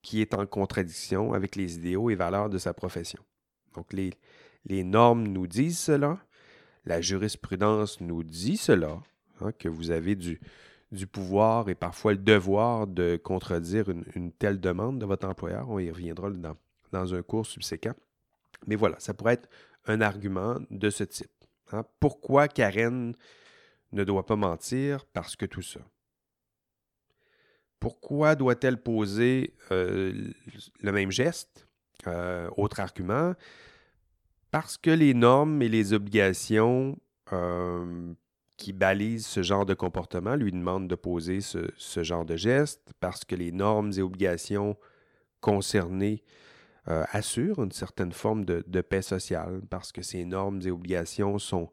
qui est en contradiction avec les idéaux et valeurs de sa profession. Donc les normes nous disent cela, la jurisprudence nous dit cela, hein, que vous avez du, pouvoir et parfois le devoir de contredire une, telle demande de votre employeur. On y reviendra dans, dans, un cours subséquent. Mais voilà, ça pourrait être un argument de ce type. Hein. Pourquoi Karen ne doit pas mentir parce que tout ça? Pourquoi doit-elle poser euh, le même geste? Euh, autre argument, parce que les normes et les obligations euh, qui balisent ce genre de comportement lui demandent de poser ce, genre de geste, parce que les normes et obligations concernées assurent une certaine forme de, de, paix sociale, parce que ces normes et obligations sont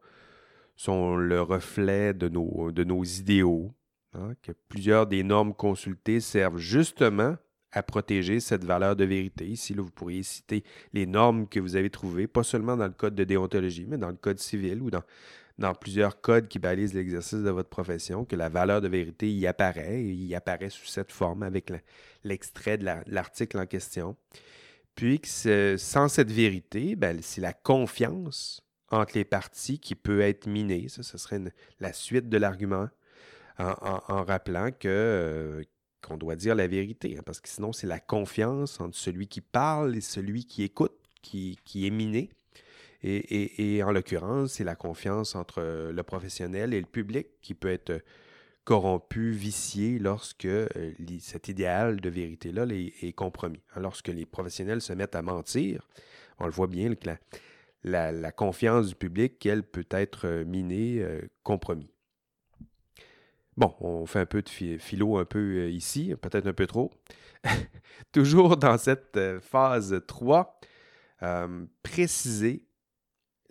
sont le reflet de nos, de nos idéaux, hein, que plusieurs des normes consultées servent justement à protéger cette valeur de vérité. Ici, vous pourriez citer les normes que vous avez trouvées, pas seulement dans le code de déontologie, mais dans le code civil ou dans, plusieurs codes qui balisent l'exercice de votre profession, que la valeur de vérité y apparaît, y apparaît sous cette forme avec l'extrait de l'article en question. Puis que sans cette vérité, ben, c'est la confiance entre les parties qui peut être miné. Ça, ce serait la suite de l'argument en, rappelant que, euh, qu'on doit dire la vérité, hein, parce que sinon, c'est la confiance entre celui qui parle et celui qui écoute qui, est miné. Et, en l'occurrence, c'est la confiance entre le professionnel et le public qui peut être corrompu, vicié lorsque euh, cet idéal de vérité-là est, compromis. Lorsque les professionnels se mettent à mentir, on le voit bien la, confiance du public, elle peut être euh, minée, euh, compromis. Bon, on fait un peu de philo un peu ici, peut-être un peu trop. Toujours dans cette phase 3, préciser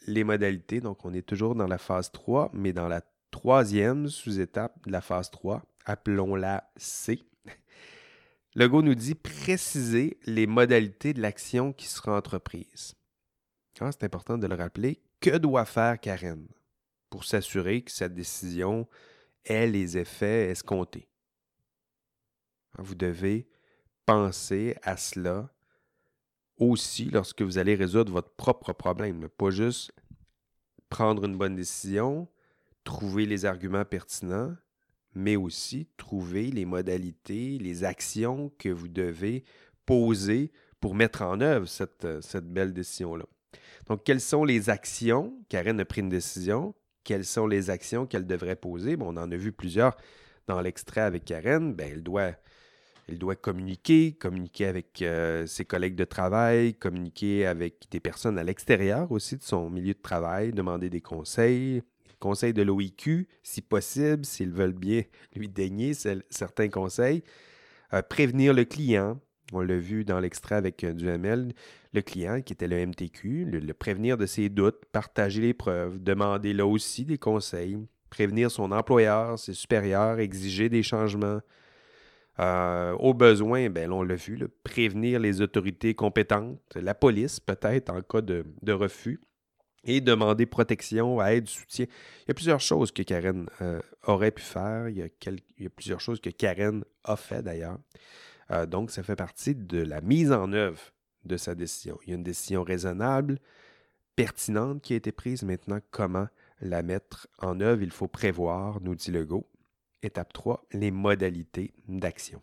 les modalités. Donc, on est toujours dans la phase 3, mais dans la troisième sous-étape de la phase 3, appelons-la C. Le go nous dit préciser les modalités de l'action qui sera entreprise. Ah, c'est important de le rappeler. Que doit faire Karen pour s'assurer que cette décision ait les effets escomptés? Ah, vous devez penser à cela aussi lorsque vous allez résoudre votre propre problème. Pas juste prendre une bonne décision, trouver les arguments pertinents, mais aussi trouver les modalités, les actions que vous devez poser pour mettre en œuvre cette, cette belle décision-là. Donc, quelles sont les actions? Karen a pris une décision. Quelles sont les actions qu'elle devrait poser? Bon, on en a vu plusieurs dans l'extrait avec Karen. Bien, elle doit elle doit communiquer, communiquer avec euh, ses collègues de travail, communiquer avec des personnes à l'extérieur aussi de son milieu de travail, demander des conseils, conseils de l'OIQ, si possible, s'ils veulent bien lui daigner certains conseils. Euh, prévenir le client, on l'a vu dans l'extrait avec euh, Duhamel, le client qui était le MTQ, le, prévenir de ses doutes, partager les preuves, demander là aussi des conseils, prévenir son employeur, ses supérieurs, exiger des changements, euh, au besoin, ben, on l'a vu, prévenir les autorités compétentes, la police peut-être en cas de, refus, et demander protection, aide, soutien. Il y a plusieurs choses que Karen euh, aurait pu faire. Il y, a plusieurs choses que Karen a fait d'ailleurs. Euh, donc, ça fait partie de la mise en œuvre de sa décision. Il y a une décision raisonnable, pertinente qui a été prise. Maintenant, comment la mettre en œuvre? Il faut prévoir, nous dit Legault. Étape 3, les modalités d'action.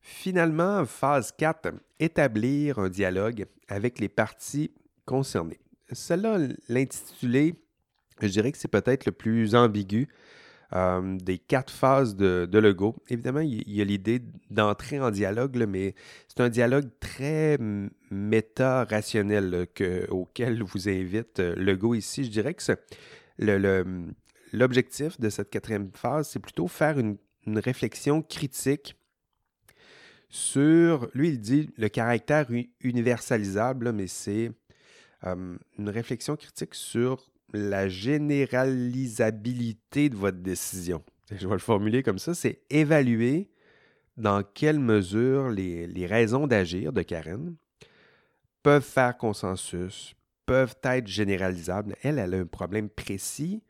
Finalement, phase 4, établir un dialogue avec les parties concernées. Celle-là, l'intitulé, je dirais que c'est peut-être le plus ambigu euh, des quatre phases de, Lego. Évidemment, il y a l'idée d'entrer en dialogue, mais c'est un dialogue très méta-rationnel auquel vous invite euh, Lego ici. Je dirais que l'objectif de cette quatrième phase, c'est plutôt faire une, réflexion critique sur, lui, il dit le caractère universalisable, mais c'est euh, une réflexion critique sur la généralisabilité de votre décision. Je vais le formuler comme ça, c'est évaluer dans quelle mesure les, raisons d'agir de Karen peuvent faire consensus, peuvent être généralisables. Elle, elle a un problème précis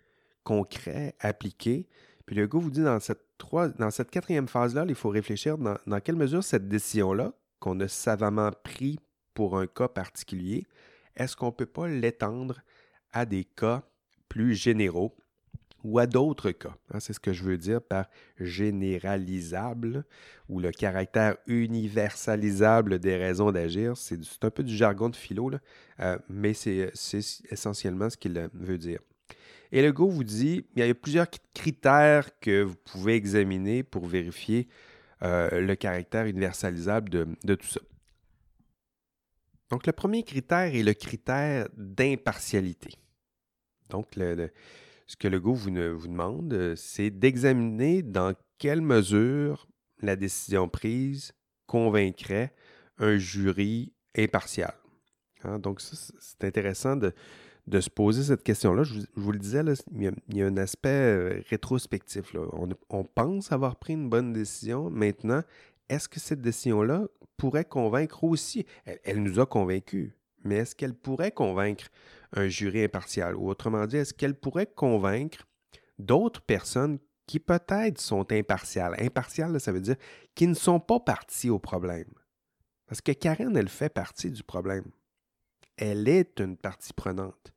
concret, appliqué. Puis le gars vous dit dans cette, trois, dans cette quatrième phase-là, il faut réfléchir dans, dans quelle mesure cette décision-là, qu'on a savamment pris pour un cas particulier, est-ce qu'on ne peut pas l'étendre à des cas plus généraux ou à d'autres cas. Hein? c'est ce que je veux dire par généralisable ou le caractère universalisable des raisons d'agir. C'est un peu du jargon de philo, euh, mais c'est essentiellement ce qu'il veut dire. Et le go vous dit, il y a plusieurs critères que vous pouvez examiner pour vérifier euh, le caractère universalisable de, tout ça. Donc, le premier critère est le critère d'impartialité. Donc, ce que le go vous, vous demande, euh, c'est d'examiner dans quelle mesure la décision prise convaincrait un jury impartial. Hein, donc, c'est intéressant de, de se poser cette question-là. Je, vous le disais, il, y a, un aspect euh, rétrospectif. On, pense avoir pris une bonne décision. Maintenant, est-ce que cette décision-là convaincre aussi? Elle, nous a convaincus, mais est-ce qu'elle pourrait convaincre un jury impartial? Ou autrement dit, est-ce qu'elle pourrait convaincre d'autres personnes qui peut-être sont impartiales? Impartiales, ça veut dire qui ne sont pas parties au problème. Parce que Karen, elle fait partie du problème elle est une partie prenante.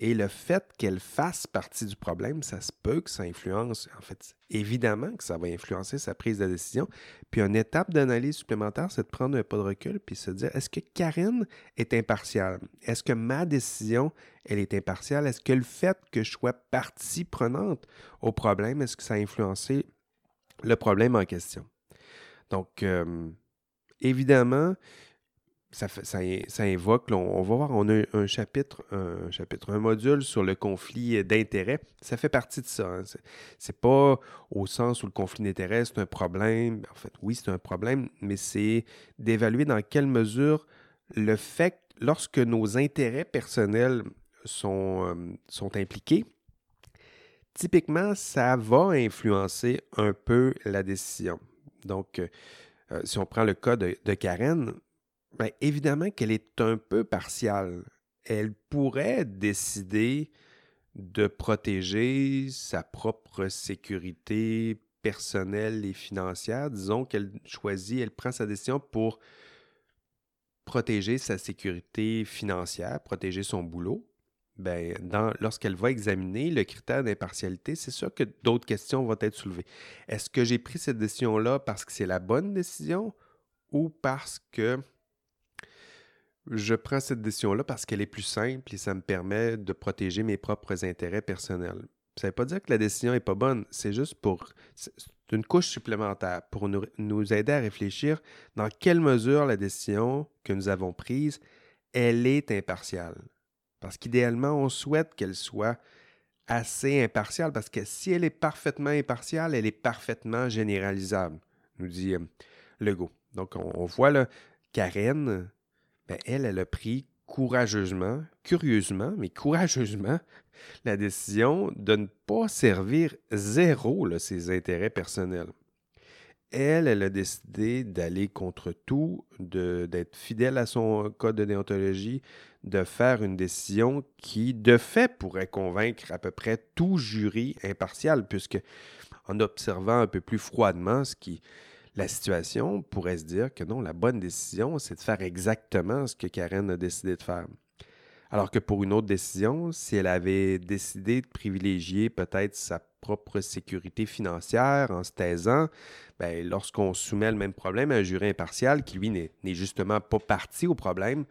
Et le fait qu'elle fasse partie du problème, ça se peut que ça influence, en fait, évidemment que ça va influencer sa prise de décision. Puis une étape d'analyse supplémentaire, c'est de prendre un pas de recul puis se dire, est-ce que Karen est impartiale? Est-ce que ma décision, elle est impartiale? Est-ce que le fait que je sois partie prenante au problème, est-ce que ça a influencé le problème en question? Donc, euh, évidemment, ça, ça, invoque, on, va voir, on a un chapitre, un chapitre, un module sur le conflit d'intérêts. Ça fait partie de ça. Hein. C'est pas au sens où le conflit d'intérêts, c'est un problème. En fait, oui, c'est un problème, mais c'est d'évaluer dans quelle mesure le fait, lorsque nos intérêts personnels sont, euh, sont impliqués, typiquement, ça va influencer un peu la décision. Donc, euh, euh, si on prend le cas de Karen, Bien, évidemment qu'elle est un peu partiale. Elle pourrait décider de protéger sa propre sécurité personnelle et financière. Disons qu'elle choisit, elle prend sa décision pour protéger sa sécurité financière, protéger son boulot. Ben, lorsqu'elle va examiner le critère d'impartialité, c'est sûr que d'autres questions vont être soulevées. Est-ce que j'ai pris cette décision-là parce que c'est la bonne décision ou parce que je prends cette décision-là parce qu'elle est plus simple et ça me permet de protéger mes propres intérêts personnels. Ça ne veut pas dire que la décision n'est pas bonne, c'est juste pour une couche supplémentaire pour nous, aider à réfléchir dans quelle mesure la décision que nous avons prise, elle est impartiale. Parce qu'idéalement, on souhaite qu'elle soit assez impartiale, parce que si elle est parfaitement impartiale, elle est parfaitement généralisable, nous dit euh, Legault. Donc, on, on voit là, Karen, ben, elle, elle a pris courageusement, curieusement, mais courageusement, la décision de ne pas servir zéro ses intérêts personnels. Elle, elle a décidé d'aller contre tout, d'être fidèle à son code de déontologie, de faire une décision qui, de fait, pourrait convaincre à peu près tout jury impartial, puisque en observant un peu plus froidement ce qui, la situation, pourrait se dire que non, la bonne décision, c'est de faire exactement ce que Karen a décidé de faire. Alors que pour une autre décision, si elle avait décidé de privilégier peut-être sa propre sécurité financière en se taisant, ben, lorsqu'on soumet le même problème à un jury impartial qui, lui, n'est justement pas parti au problème,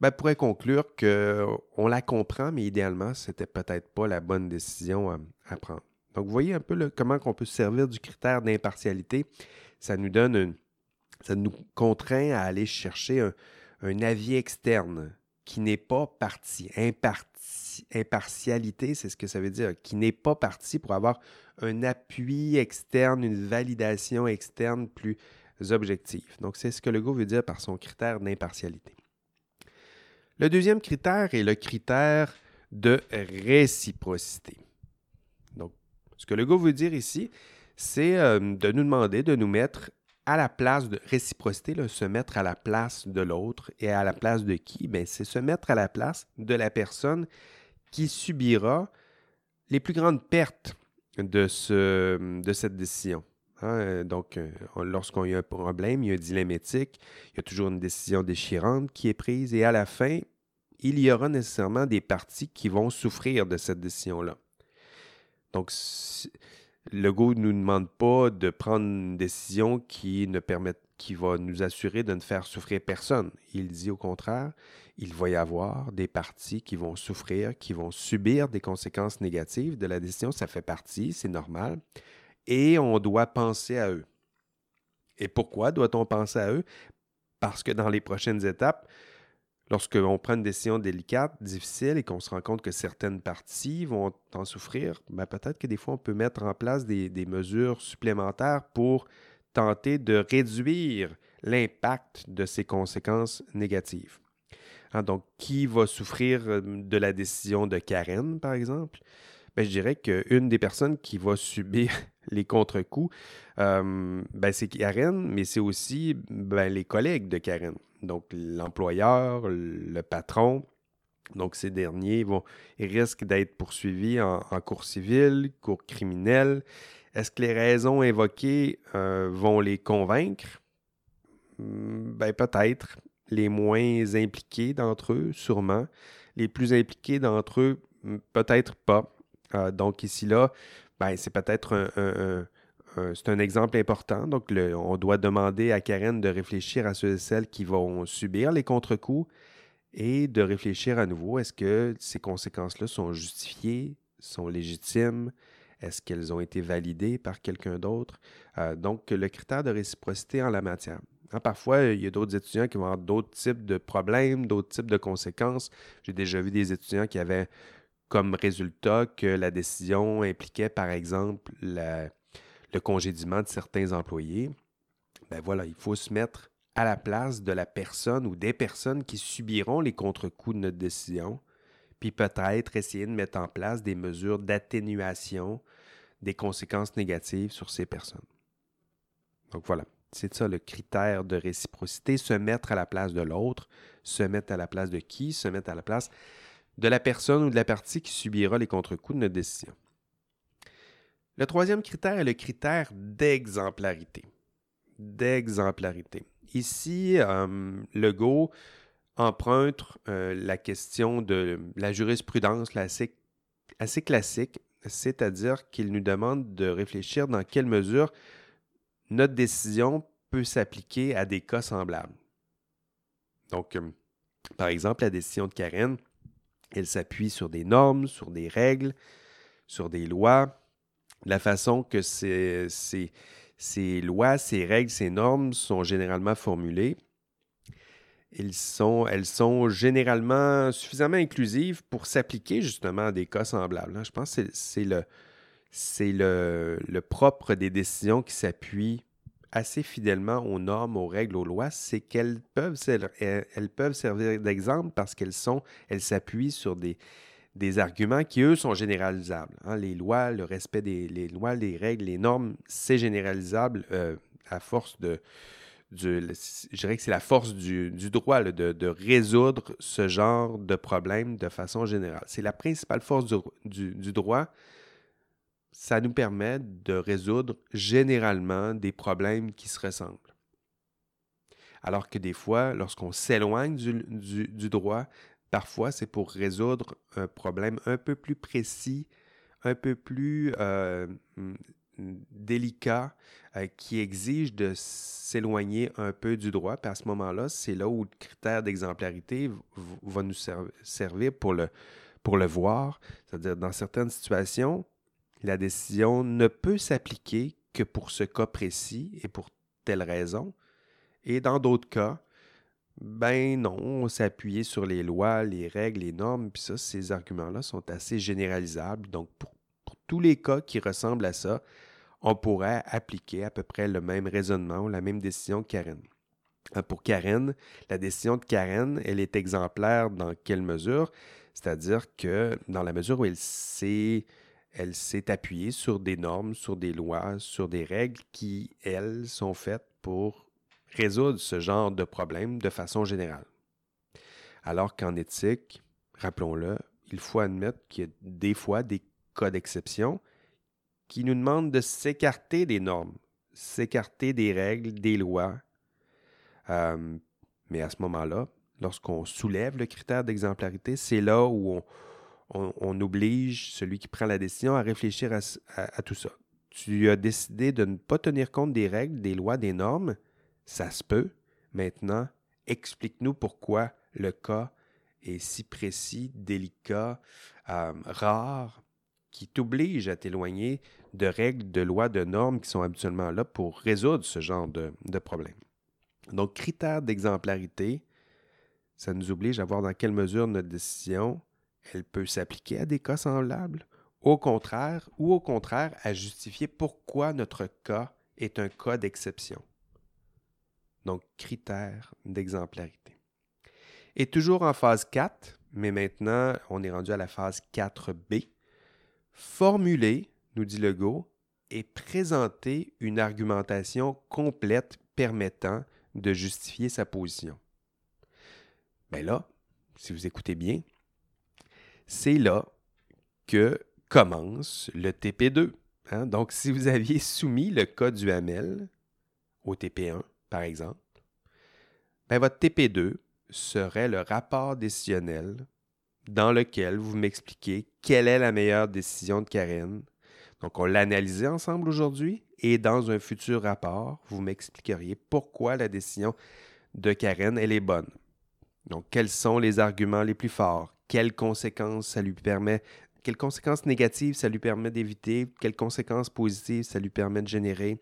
ben, pourrait conclure qu'on la comprend, mais idéalement, c'était peut-être pas la bonne décision à, prendre. Donc, vous voyez un peu comment on peut se servir du critère d'impartialité ça nous donne ça nous contraint à aller chercher un, avis externe qui n'est pas parti. impartialité, c'est ce que ça veut dire, qui n'est pas parti pour avoir un appui externe, une validation externe plus objective. Donc, c'est ce que le Legault veut dire par son critère d'impartialité. Le deuxième critère est le critère de réciprocité. Donc, ce que le Legault veut dire ici, c'est euh, de nous demander de nous mettre à la place de réciprocité, se mettre à la place de l'autre et à la place de qui? Ben, c'est se mettre à la place de la personne qui subira les plus grandes pertes de, ce, de cette décision. Hein? Donc, euh, lorsqu'on a un problème, il y a un dilemme éthique, il y a toujours une décision déchirante qui est prise et à la fin, il y aura nécessairement des parties qui vont souffrir de cette décision-là. Donc, le go ne nous demande pas de prendre une décision qui, ne qui va nous assurer de ne faire souffrir personne. Il dit au contraire, il va y avoir des parties qui vont souffrir, qui vont subir des conséquences négatives de la décision. Ça fait partie, c'est normal. Et on doit penser à eux. Et pourquoi doit-on penser à eux? Parce que dans les prochaines étapes, lorsqu'on prend une décision délicate, difficile et qu'on se rend compte que certaines parties vont en souffrir, ben peut-être que des fois, on peut mettre en place des, mesures supplémentaires pour tenter de réduire l'impact de ces conséquences négatives. Hein, donc, qui va souffrir euh, de la décision de Karen, par exemple? Ben, je dirais qu'une des personnes qui va subir les contre-coups, euh, ben, c'est Karen, mais c'est aussi ben, les collègues de Karen donc l'employeur, le patron. Donc, ces derniers vont, risquent d'être poursuivis en, cours civil, cours criminel. Est-ce que les raisons invoquées euh, vont les convaincre? Hmm, ben, peut-être. Les moins impliqués d'entre eux, sûrement. Les plus impliqués d'entre eux, peut-être pas. donc ici, là, ben, c'est peut-être un, c'est un exemple important. Donc, on doit demander à Karen de réfléchir à ceux et celles qui vont subir les contre-coups et de réfléchir à nouveau, est-ce que ces conséquences-là sont justifiées, sont légitimes, est-ce qu'elles ont été validées par quelqu'un d'autre? Euh, donc, le critère de réciprocité en la matière. Hein, parfois, il y a d'autres étudiants qui vont avoir d'autres types de problèmes, d'autres types de conséquences. J'ai déjà vu des étudiants qui avaient comme résultat que la décision impliquait, par exemple, le congédiement de certains employés. Ben voilà, il faut se mettre à la place de la personne ou des personnes qui subiront les contre-coups de notre décision, puis peut-être essayer de mettre en place des mesures d'atténuation des conséquences négatives sur ces personnes. Donc voilà, c'est ça le critère de réciprocité, se mettre à la place de l'autre, se mettre à la place de qui, se mettre à la place de la personne ou de la partie qui subira les contre-coups de notre décision. Le troisième critère est le critère d'exemplarité. D'exemplarité. Ici, euh, Legault emprunte euh, la question de la jurisprudence assez, classique, c'est-à-dire qu'il nous demande de réfléchir dans quelle mesure notre décision peut s'appliquer à des cas semblables. Donc, euh, par exemple, la décision de Karen, elle s'appuie sur des normes, sur des règles, sur des lois, la façon que ces lois, ces règles, ces normes sont généralement formulées. elles sont généralement suffisamment inclusives pour s'appliquer justement à des cas semblables. Hein. Je pense que c'est le, propre des décisions qui s'appuient assez fidèlement aux normes, aux règles, aux lois, c'est qu'elles peuvent, peuvent servir d'exemple parce qu'elles sont, elles s'appuient sur des, des arguments qui, eux, sont généralisables. Hein. Les lois, le respect des lois, les règles, les normes, c'est généralisable euh, à force de... je dirais que c'est la force du, droit de, résoudre ce genre de problème de façon générale. C'est la principale force du, du, droit. Ça nous permet de résoudre généralement des problèmes qui se ressemblent. Alors que des fois, lorsqu'on s'éloigne du, droit, Parfois, c'est pour résoudre un problème un peu plus précis, un peu plus euh, délicat, euh, qui exige de s'éloigner un peu du droit. Puis à ce moment-là, c'est là où le critère d'exemplarité va nous servir pour le, pour le voir. C'est-à-dire, dans certaines situations, la décision ne peut s'appliquer que pour ce cas précis et pour telle raison. Et dans d'autres cas, ben non, on appuyé sur les lois, les règles, les normes, puis ça, ces arguments-là sont assez généralisables. Donc, pour, tous les cas qui ressemblent à ça, on pourrait appliquer à peu près le même raisonnement ou la même décision que Karen. Euh, pour Karen, la décision de Karen, elle est exemplaire dans quelle mesure? C'est-à-dire que dans la mesure où elle s'est, elle s'est appuyée sur des normes, sur des lois, sur des règles qui, elles, sont faites pour résoudre ce genre de problème de façon générale. Alors qu'en éthique, rappelons-le, il faut admettre qu'il y a des fois des cas d'exception qui nous demandent de s'écarter des normes, s'écarter des règles, des lois. Euh, mais à ce moment-là, lorsqu'on soulève le critère d'exemplarité, c'est là où on, oblige celui qui prend la décision à réfléchir à tout ça. Tu as décidé de ne pas tenir compte des règles, des lois, des normes, ça se peut. Maintenant, explique-nous pourquoi le cas est si précis, délicat, euh, rare, qui t'oblige à t'éloigner de règles, de lois, de normes qui sont habituellement là pour résoudre ce genre de, de problème. Donc, critère d'exemplarité, ça nous oblige à voir dans quelle mesure notre décision, elle peut s'appliquer à des cas semblables, au contraire, ou au contraire, à justifier pourquoi notre cas est un cas d'exception. Donc, critères d'exemplarité. Et toujours en phase 4, mais maintenant, on est rendu à la phase 4B. Formuler, nous dit Legault, et présenter une argumentation complète permettant de justifier sa position. Mais ben là, si vous écoutez bien, c'est là que commence le TP2. Hein. Donc, si vous aviez soumis le cas du Hamel au TP1, par exemple, ben, votre TP2 serait le rapport décisionnel dans lequel vous m'expliquez quelle est la meilleure décision de Karen. Donc, on l'a analysé ensemble aujourd'hui et dans un futur rapport, vous m'expliqueriez pourquoi la décision de Karen, est bonne. Donc, quels sont les arguments les plus forts? Quelles conséquences ça lui permet? Quelles conséquences négatives ça lui permet d'éviter? Quelles conséquences positives ça lui permet de générer?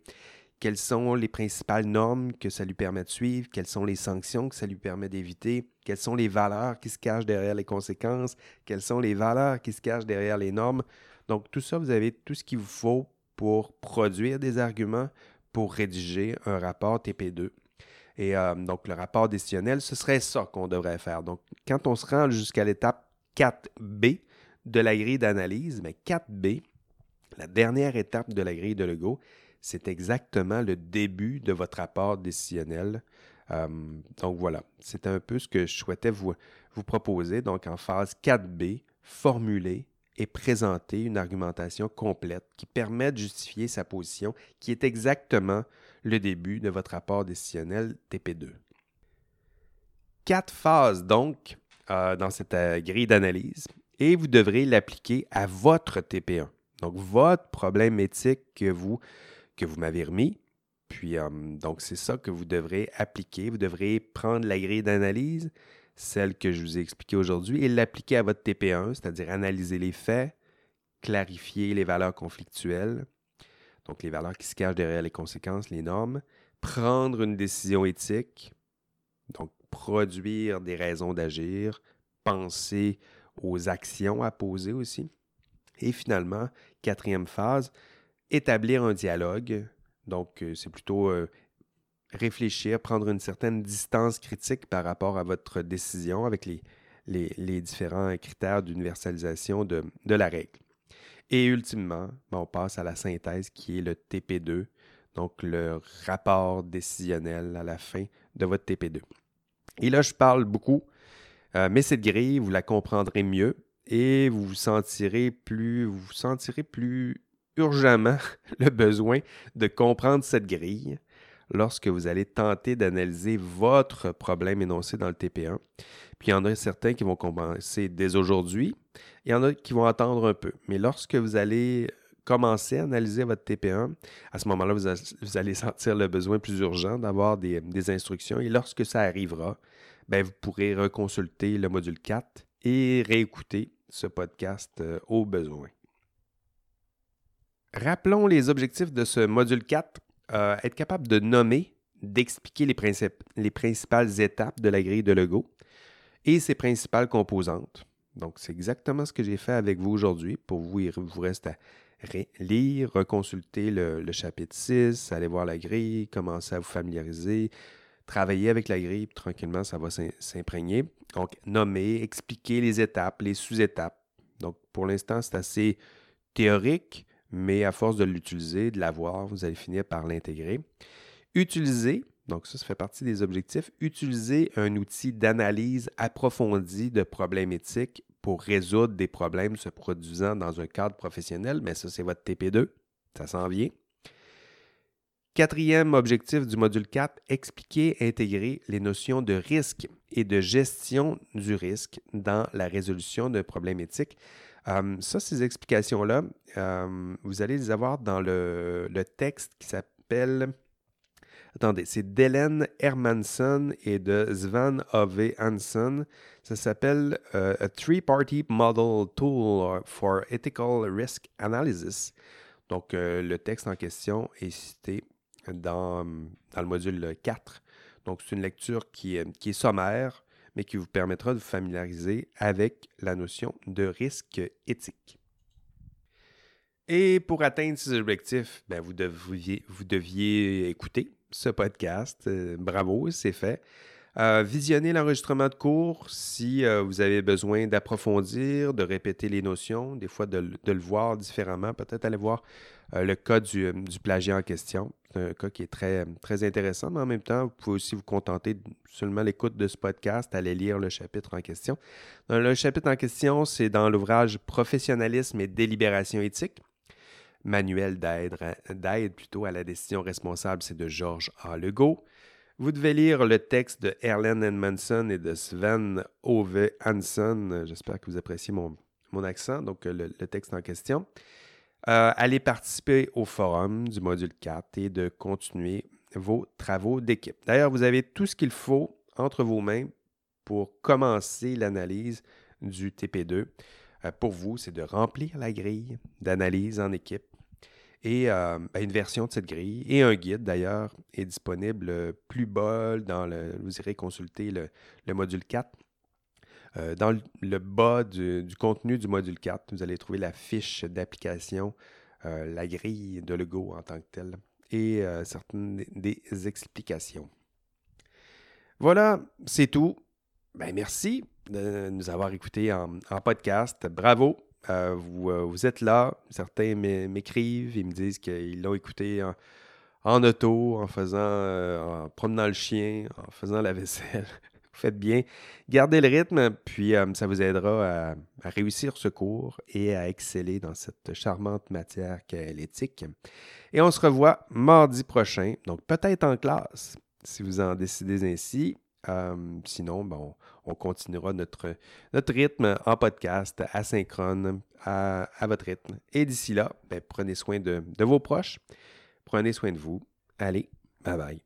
Quelles sont les principales normes que ça lui permet de suivre? Quelles sont les sanctions que ça lui permet d'éviter? Quelles sont les valeurs qui se cachent derrière les conséquences? Quelles sont les valeurs qui se cachent derrière les normes? Donc, tout ça, vous avez tout ce qu'il vous faut pour produire des arguments pour rédiger un rapport TP2. Et euh, donc, le rapport décisionnel, ce serait ça qu'on devrait faire. Donc, quand on se rend jusqu'à l'étape 4B de la grille d'analyse, mais 4B, la dernière étape de la grille de Lego, c'est exactement le début de votre rapport décisionnel. Euh, donc voilà, c'est un peu ce que je souhaitais vous, proposer. Donc en phase 4B, formuler et présenter une argumentation complète qui permet de justifier sa position, qui est exactement le début de votre rapport décisionnel TP2. Quatre phases donc euh, dans cette euh, grille d'analyse et vous devrez l'appliquer à votre TP1. Donc votre problème éthique que vous, que vous m'avez remis. Puis euh, donc c'est ça que vous devrez appliquer. Vous devrez prendre la grille d'analyse, celle que je vous ai expliquée aujourd'hui, et l'appliquer à votre TP1, c'est-à-dire analyser les faits, clarifier les valeurs conflictuelles, donc les valeurs qui se cachent derrière les conséquences, les normes, prendre une décision éthique, donc produire des raisons d'agir, penser aux actions à poser aussi. Et finalement, quatrième phase, établir un dialogue. Donc, euh, c'est plutôt euh, réfléchir, prendre une certaine distance critique par rapport à votre décision avec les, les, différents critères d'universalisation de, de la règle. Et ultimement, ben, on passe à la synthèse qui est le TP2, donc le rapport décisionnel à la fin de votre TP2. Et là, je parle beaucoup, euh, mais cette grille, vous la comprendrez mieux et vous vous sentirez plus, vous, vous sentirez plus urgemment le besoin de comprendre cette grille lorsque vous allez tenter d'analyser votre problème énoncé dans le TP1. Puis il y en a certains qui vont commencer dès aujourd'hui, il y en a qui vont attendre un peu. Mais lorsque vous allez commencer à analyser votre TP1, à ce moment-là, vous, allez sentir le besoin plus urgent d'avoir des, instructions. Et lorsque ça arrivera, ben, vous pourrez reconsulter le module 4 et réécouter ce podcast euh, au besoin. Rappelons les objectifs de ce module 4. Euh, être capable de nommer, d'expliquer les, les principales étapes de la grille de Lego et ses principales composantes. Donc, c'est exactement ce que j'ai fait avec vous aujourd'hui. Pour vous, il vous reste à lire, reconsulter le, chapitre 6, aller voir la grille, commencer à vous familiariser, travailler avec la grille, tranquillement, ça va s'imprégner. Donc, nommer, expliquer les étapes, les sous-étapes. Donc, pour l'instant, c'est assez théorique, mais à force de l'utiliser, de l'avoir, vous allez finir par l'intégrer. Utiliser, donc ça, ça fait partie des objectifs, utiliser un outil d'analyse approfondie de problèmes éthiques pour résoudre des problèmes se produisant dans un cadre professionnel, mais ça, c'est votre TP2, ça s'en vient. Quatrième objectif du module 4, expliquer intégrer les notions de risque et de gestion du risque dans la résolution de problèmes éthiques. Euh, ça, ces explications-là, euh, vous allez les avoir dans le, texte qui s'appelle. Attendez, c'est d'Hélène Hermanson et de Svan Ove Hansen. Ça s'appelle euh, A Three-Party Model Tool for Ethical Risk Analysis. Donc, le texte en question est cité dans, dans le module 4. Donc, c'est une lecture qui est sommaire, mais qui vous permettra de vous familiariser avec la notion de risque éthique. Et pour atteindre ces objectifs, ben vous, deviez, écouter ce podcast. Euh, bravo, c'est fait. Euh, visionnez l'enregistrement de cours si euh, vous avez besoin d'approfondir, de répéter les notions, des fois de, le voir différemment. Peut-être aller voir euh, le cas du, plagiat en question. C'est un cas qui est très, très intéressant, mais en même temps, vous pouvez aussi vous contenter de seulement l'écoute de ce podcast, aller lire le chapitre en question. le chapitre en question, c'est dans l'ouvrage Professionnalisme et délibération éthique manuel d'aide plutôt à la décision responsable, c'est de Georges A. Legault. Vous devez lire le texte de Erlen Edmondson et de Sven Ove Hansen. J'espère que vous appréciez mon, mon accent, donc le, texte en question. Euh, allez participer au forum du module 4 et de continuer vos travaux d'équipe. D'ailleurs, vous avez tout ce qu'il faut entre vos mains pour commencer l'analyse du TP2. Euh, pour vous, c'est de remplir la grille d'analyse en équipe et euh, ben, une version de cette grille et un guide d'ailleurs est disponible plus bas dans le. Vous irez consulter le, module 4. Euh, dans le, bas du, contenu du module 4, vous allez trouver la fiche d'application, la grille de Lego en tant que telle et certaines des, explications. Voilà, c'est tout. Ben, merci de nous avoir écoutés en podcast. Bravo. Euh, euh, vous, êtes là. Certains m'écrivent, ils me disent qu'ils l'ont écouté en, auto, en faisant, euh, en promenant le chien, en faisant la vaisselle. Faites bien. Gardez le rythme, puis ça vous aidera à, réussir ce cours et à exceller dans cette charmante matière qu'est l'éthique. Et on se revoit mardi prochain, donc peut-être en classe, si vous en décidez ainsi. sinon, bon, on continuera notre, notre rythme en podcast asynchrone à, à votre rythme. Et d'ici là, ben, prenez soin de, de vos proches, prenez soin de vous. Allez, bye bye.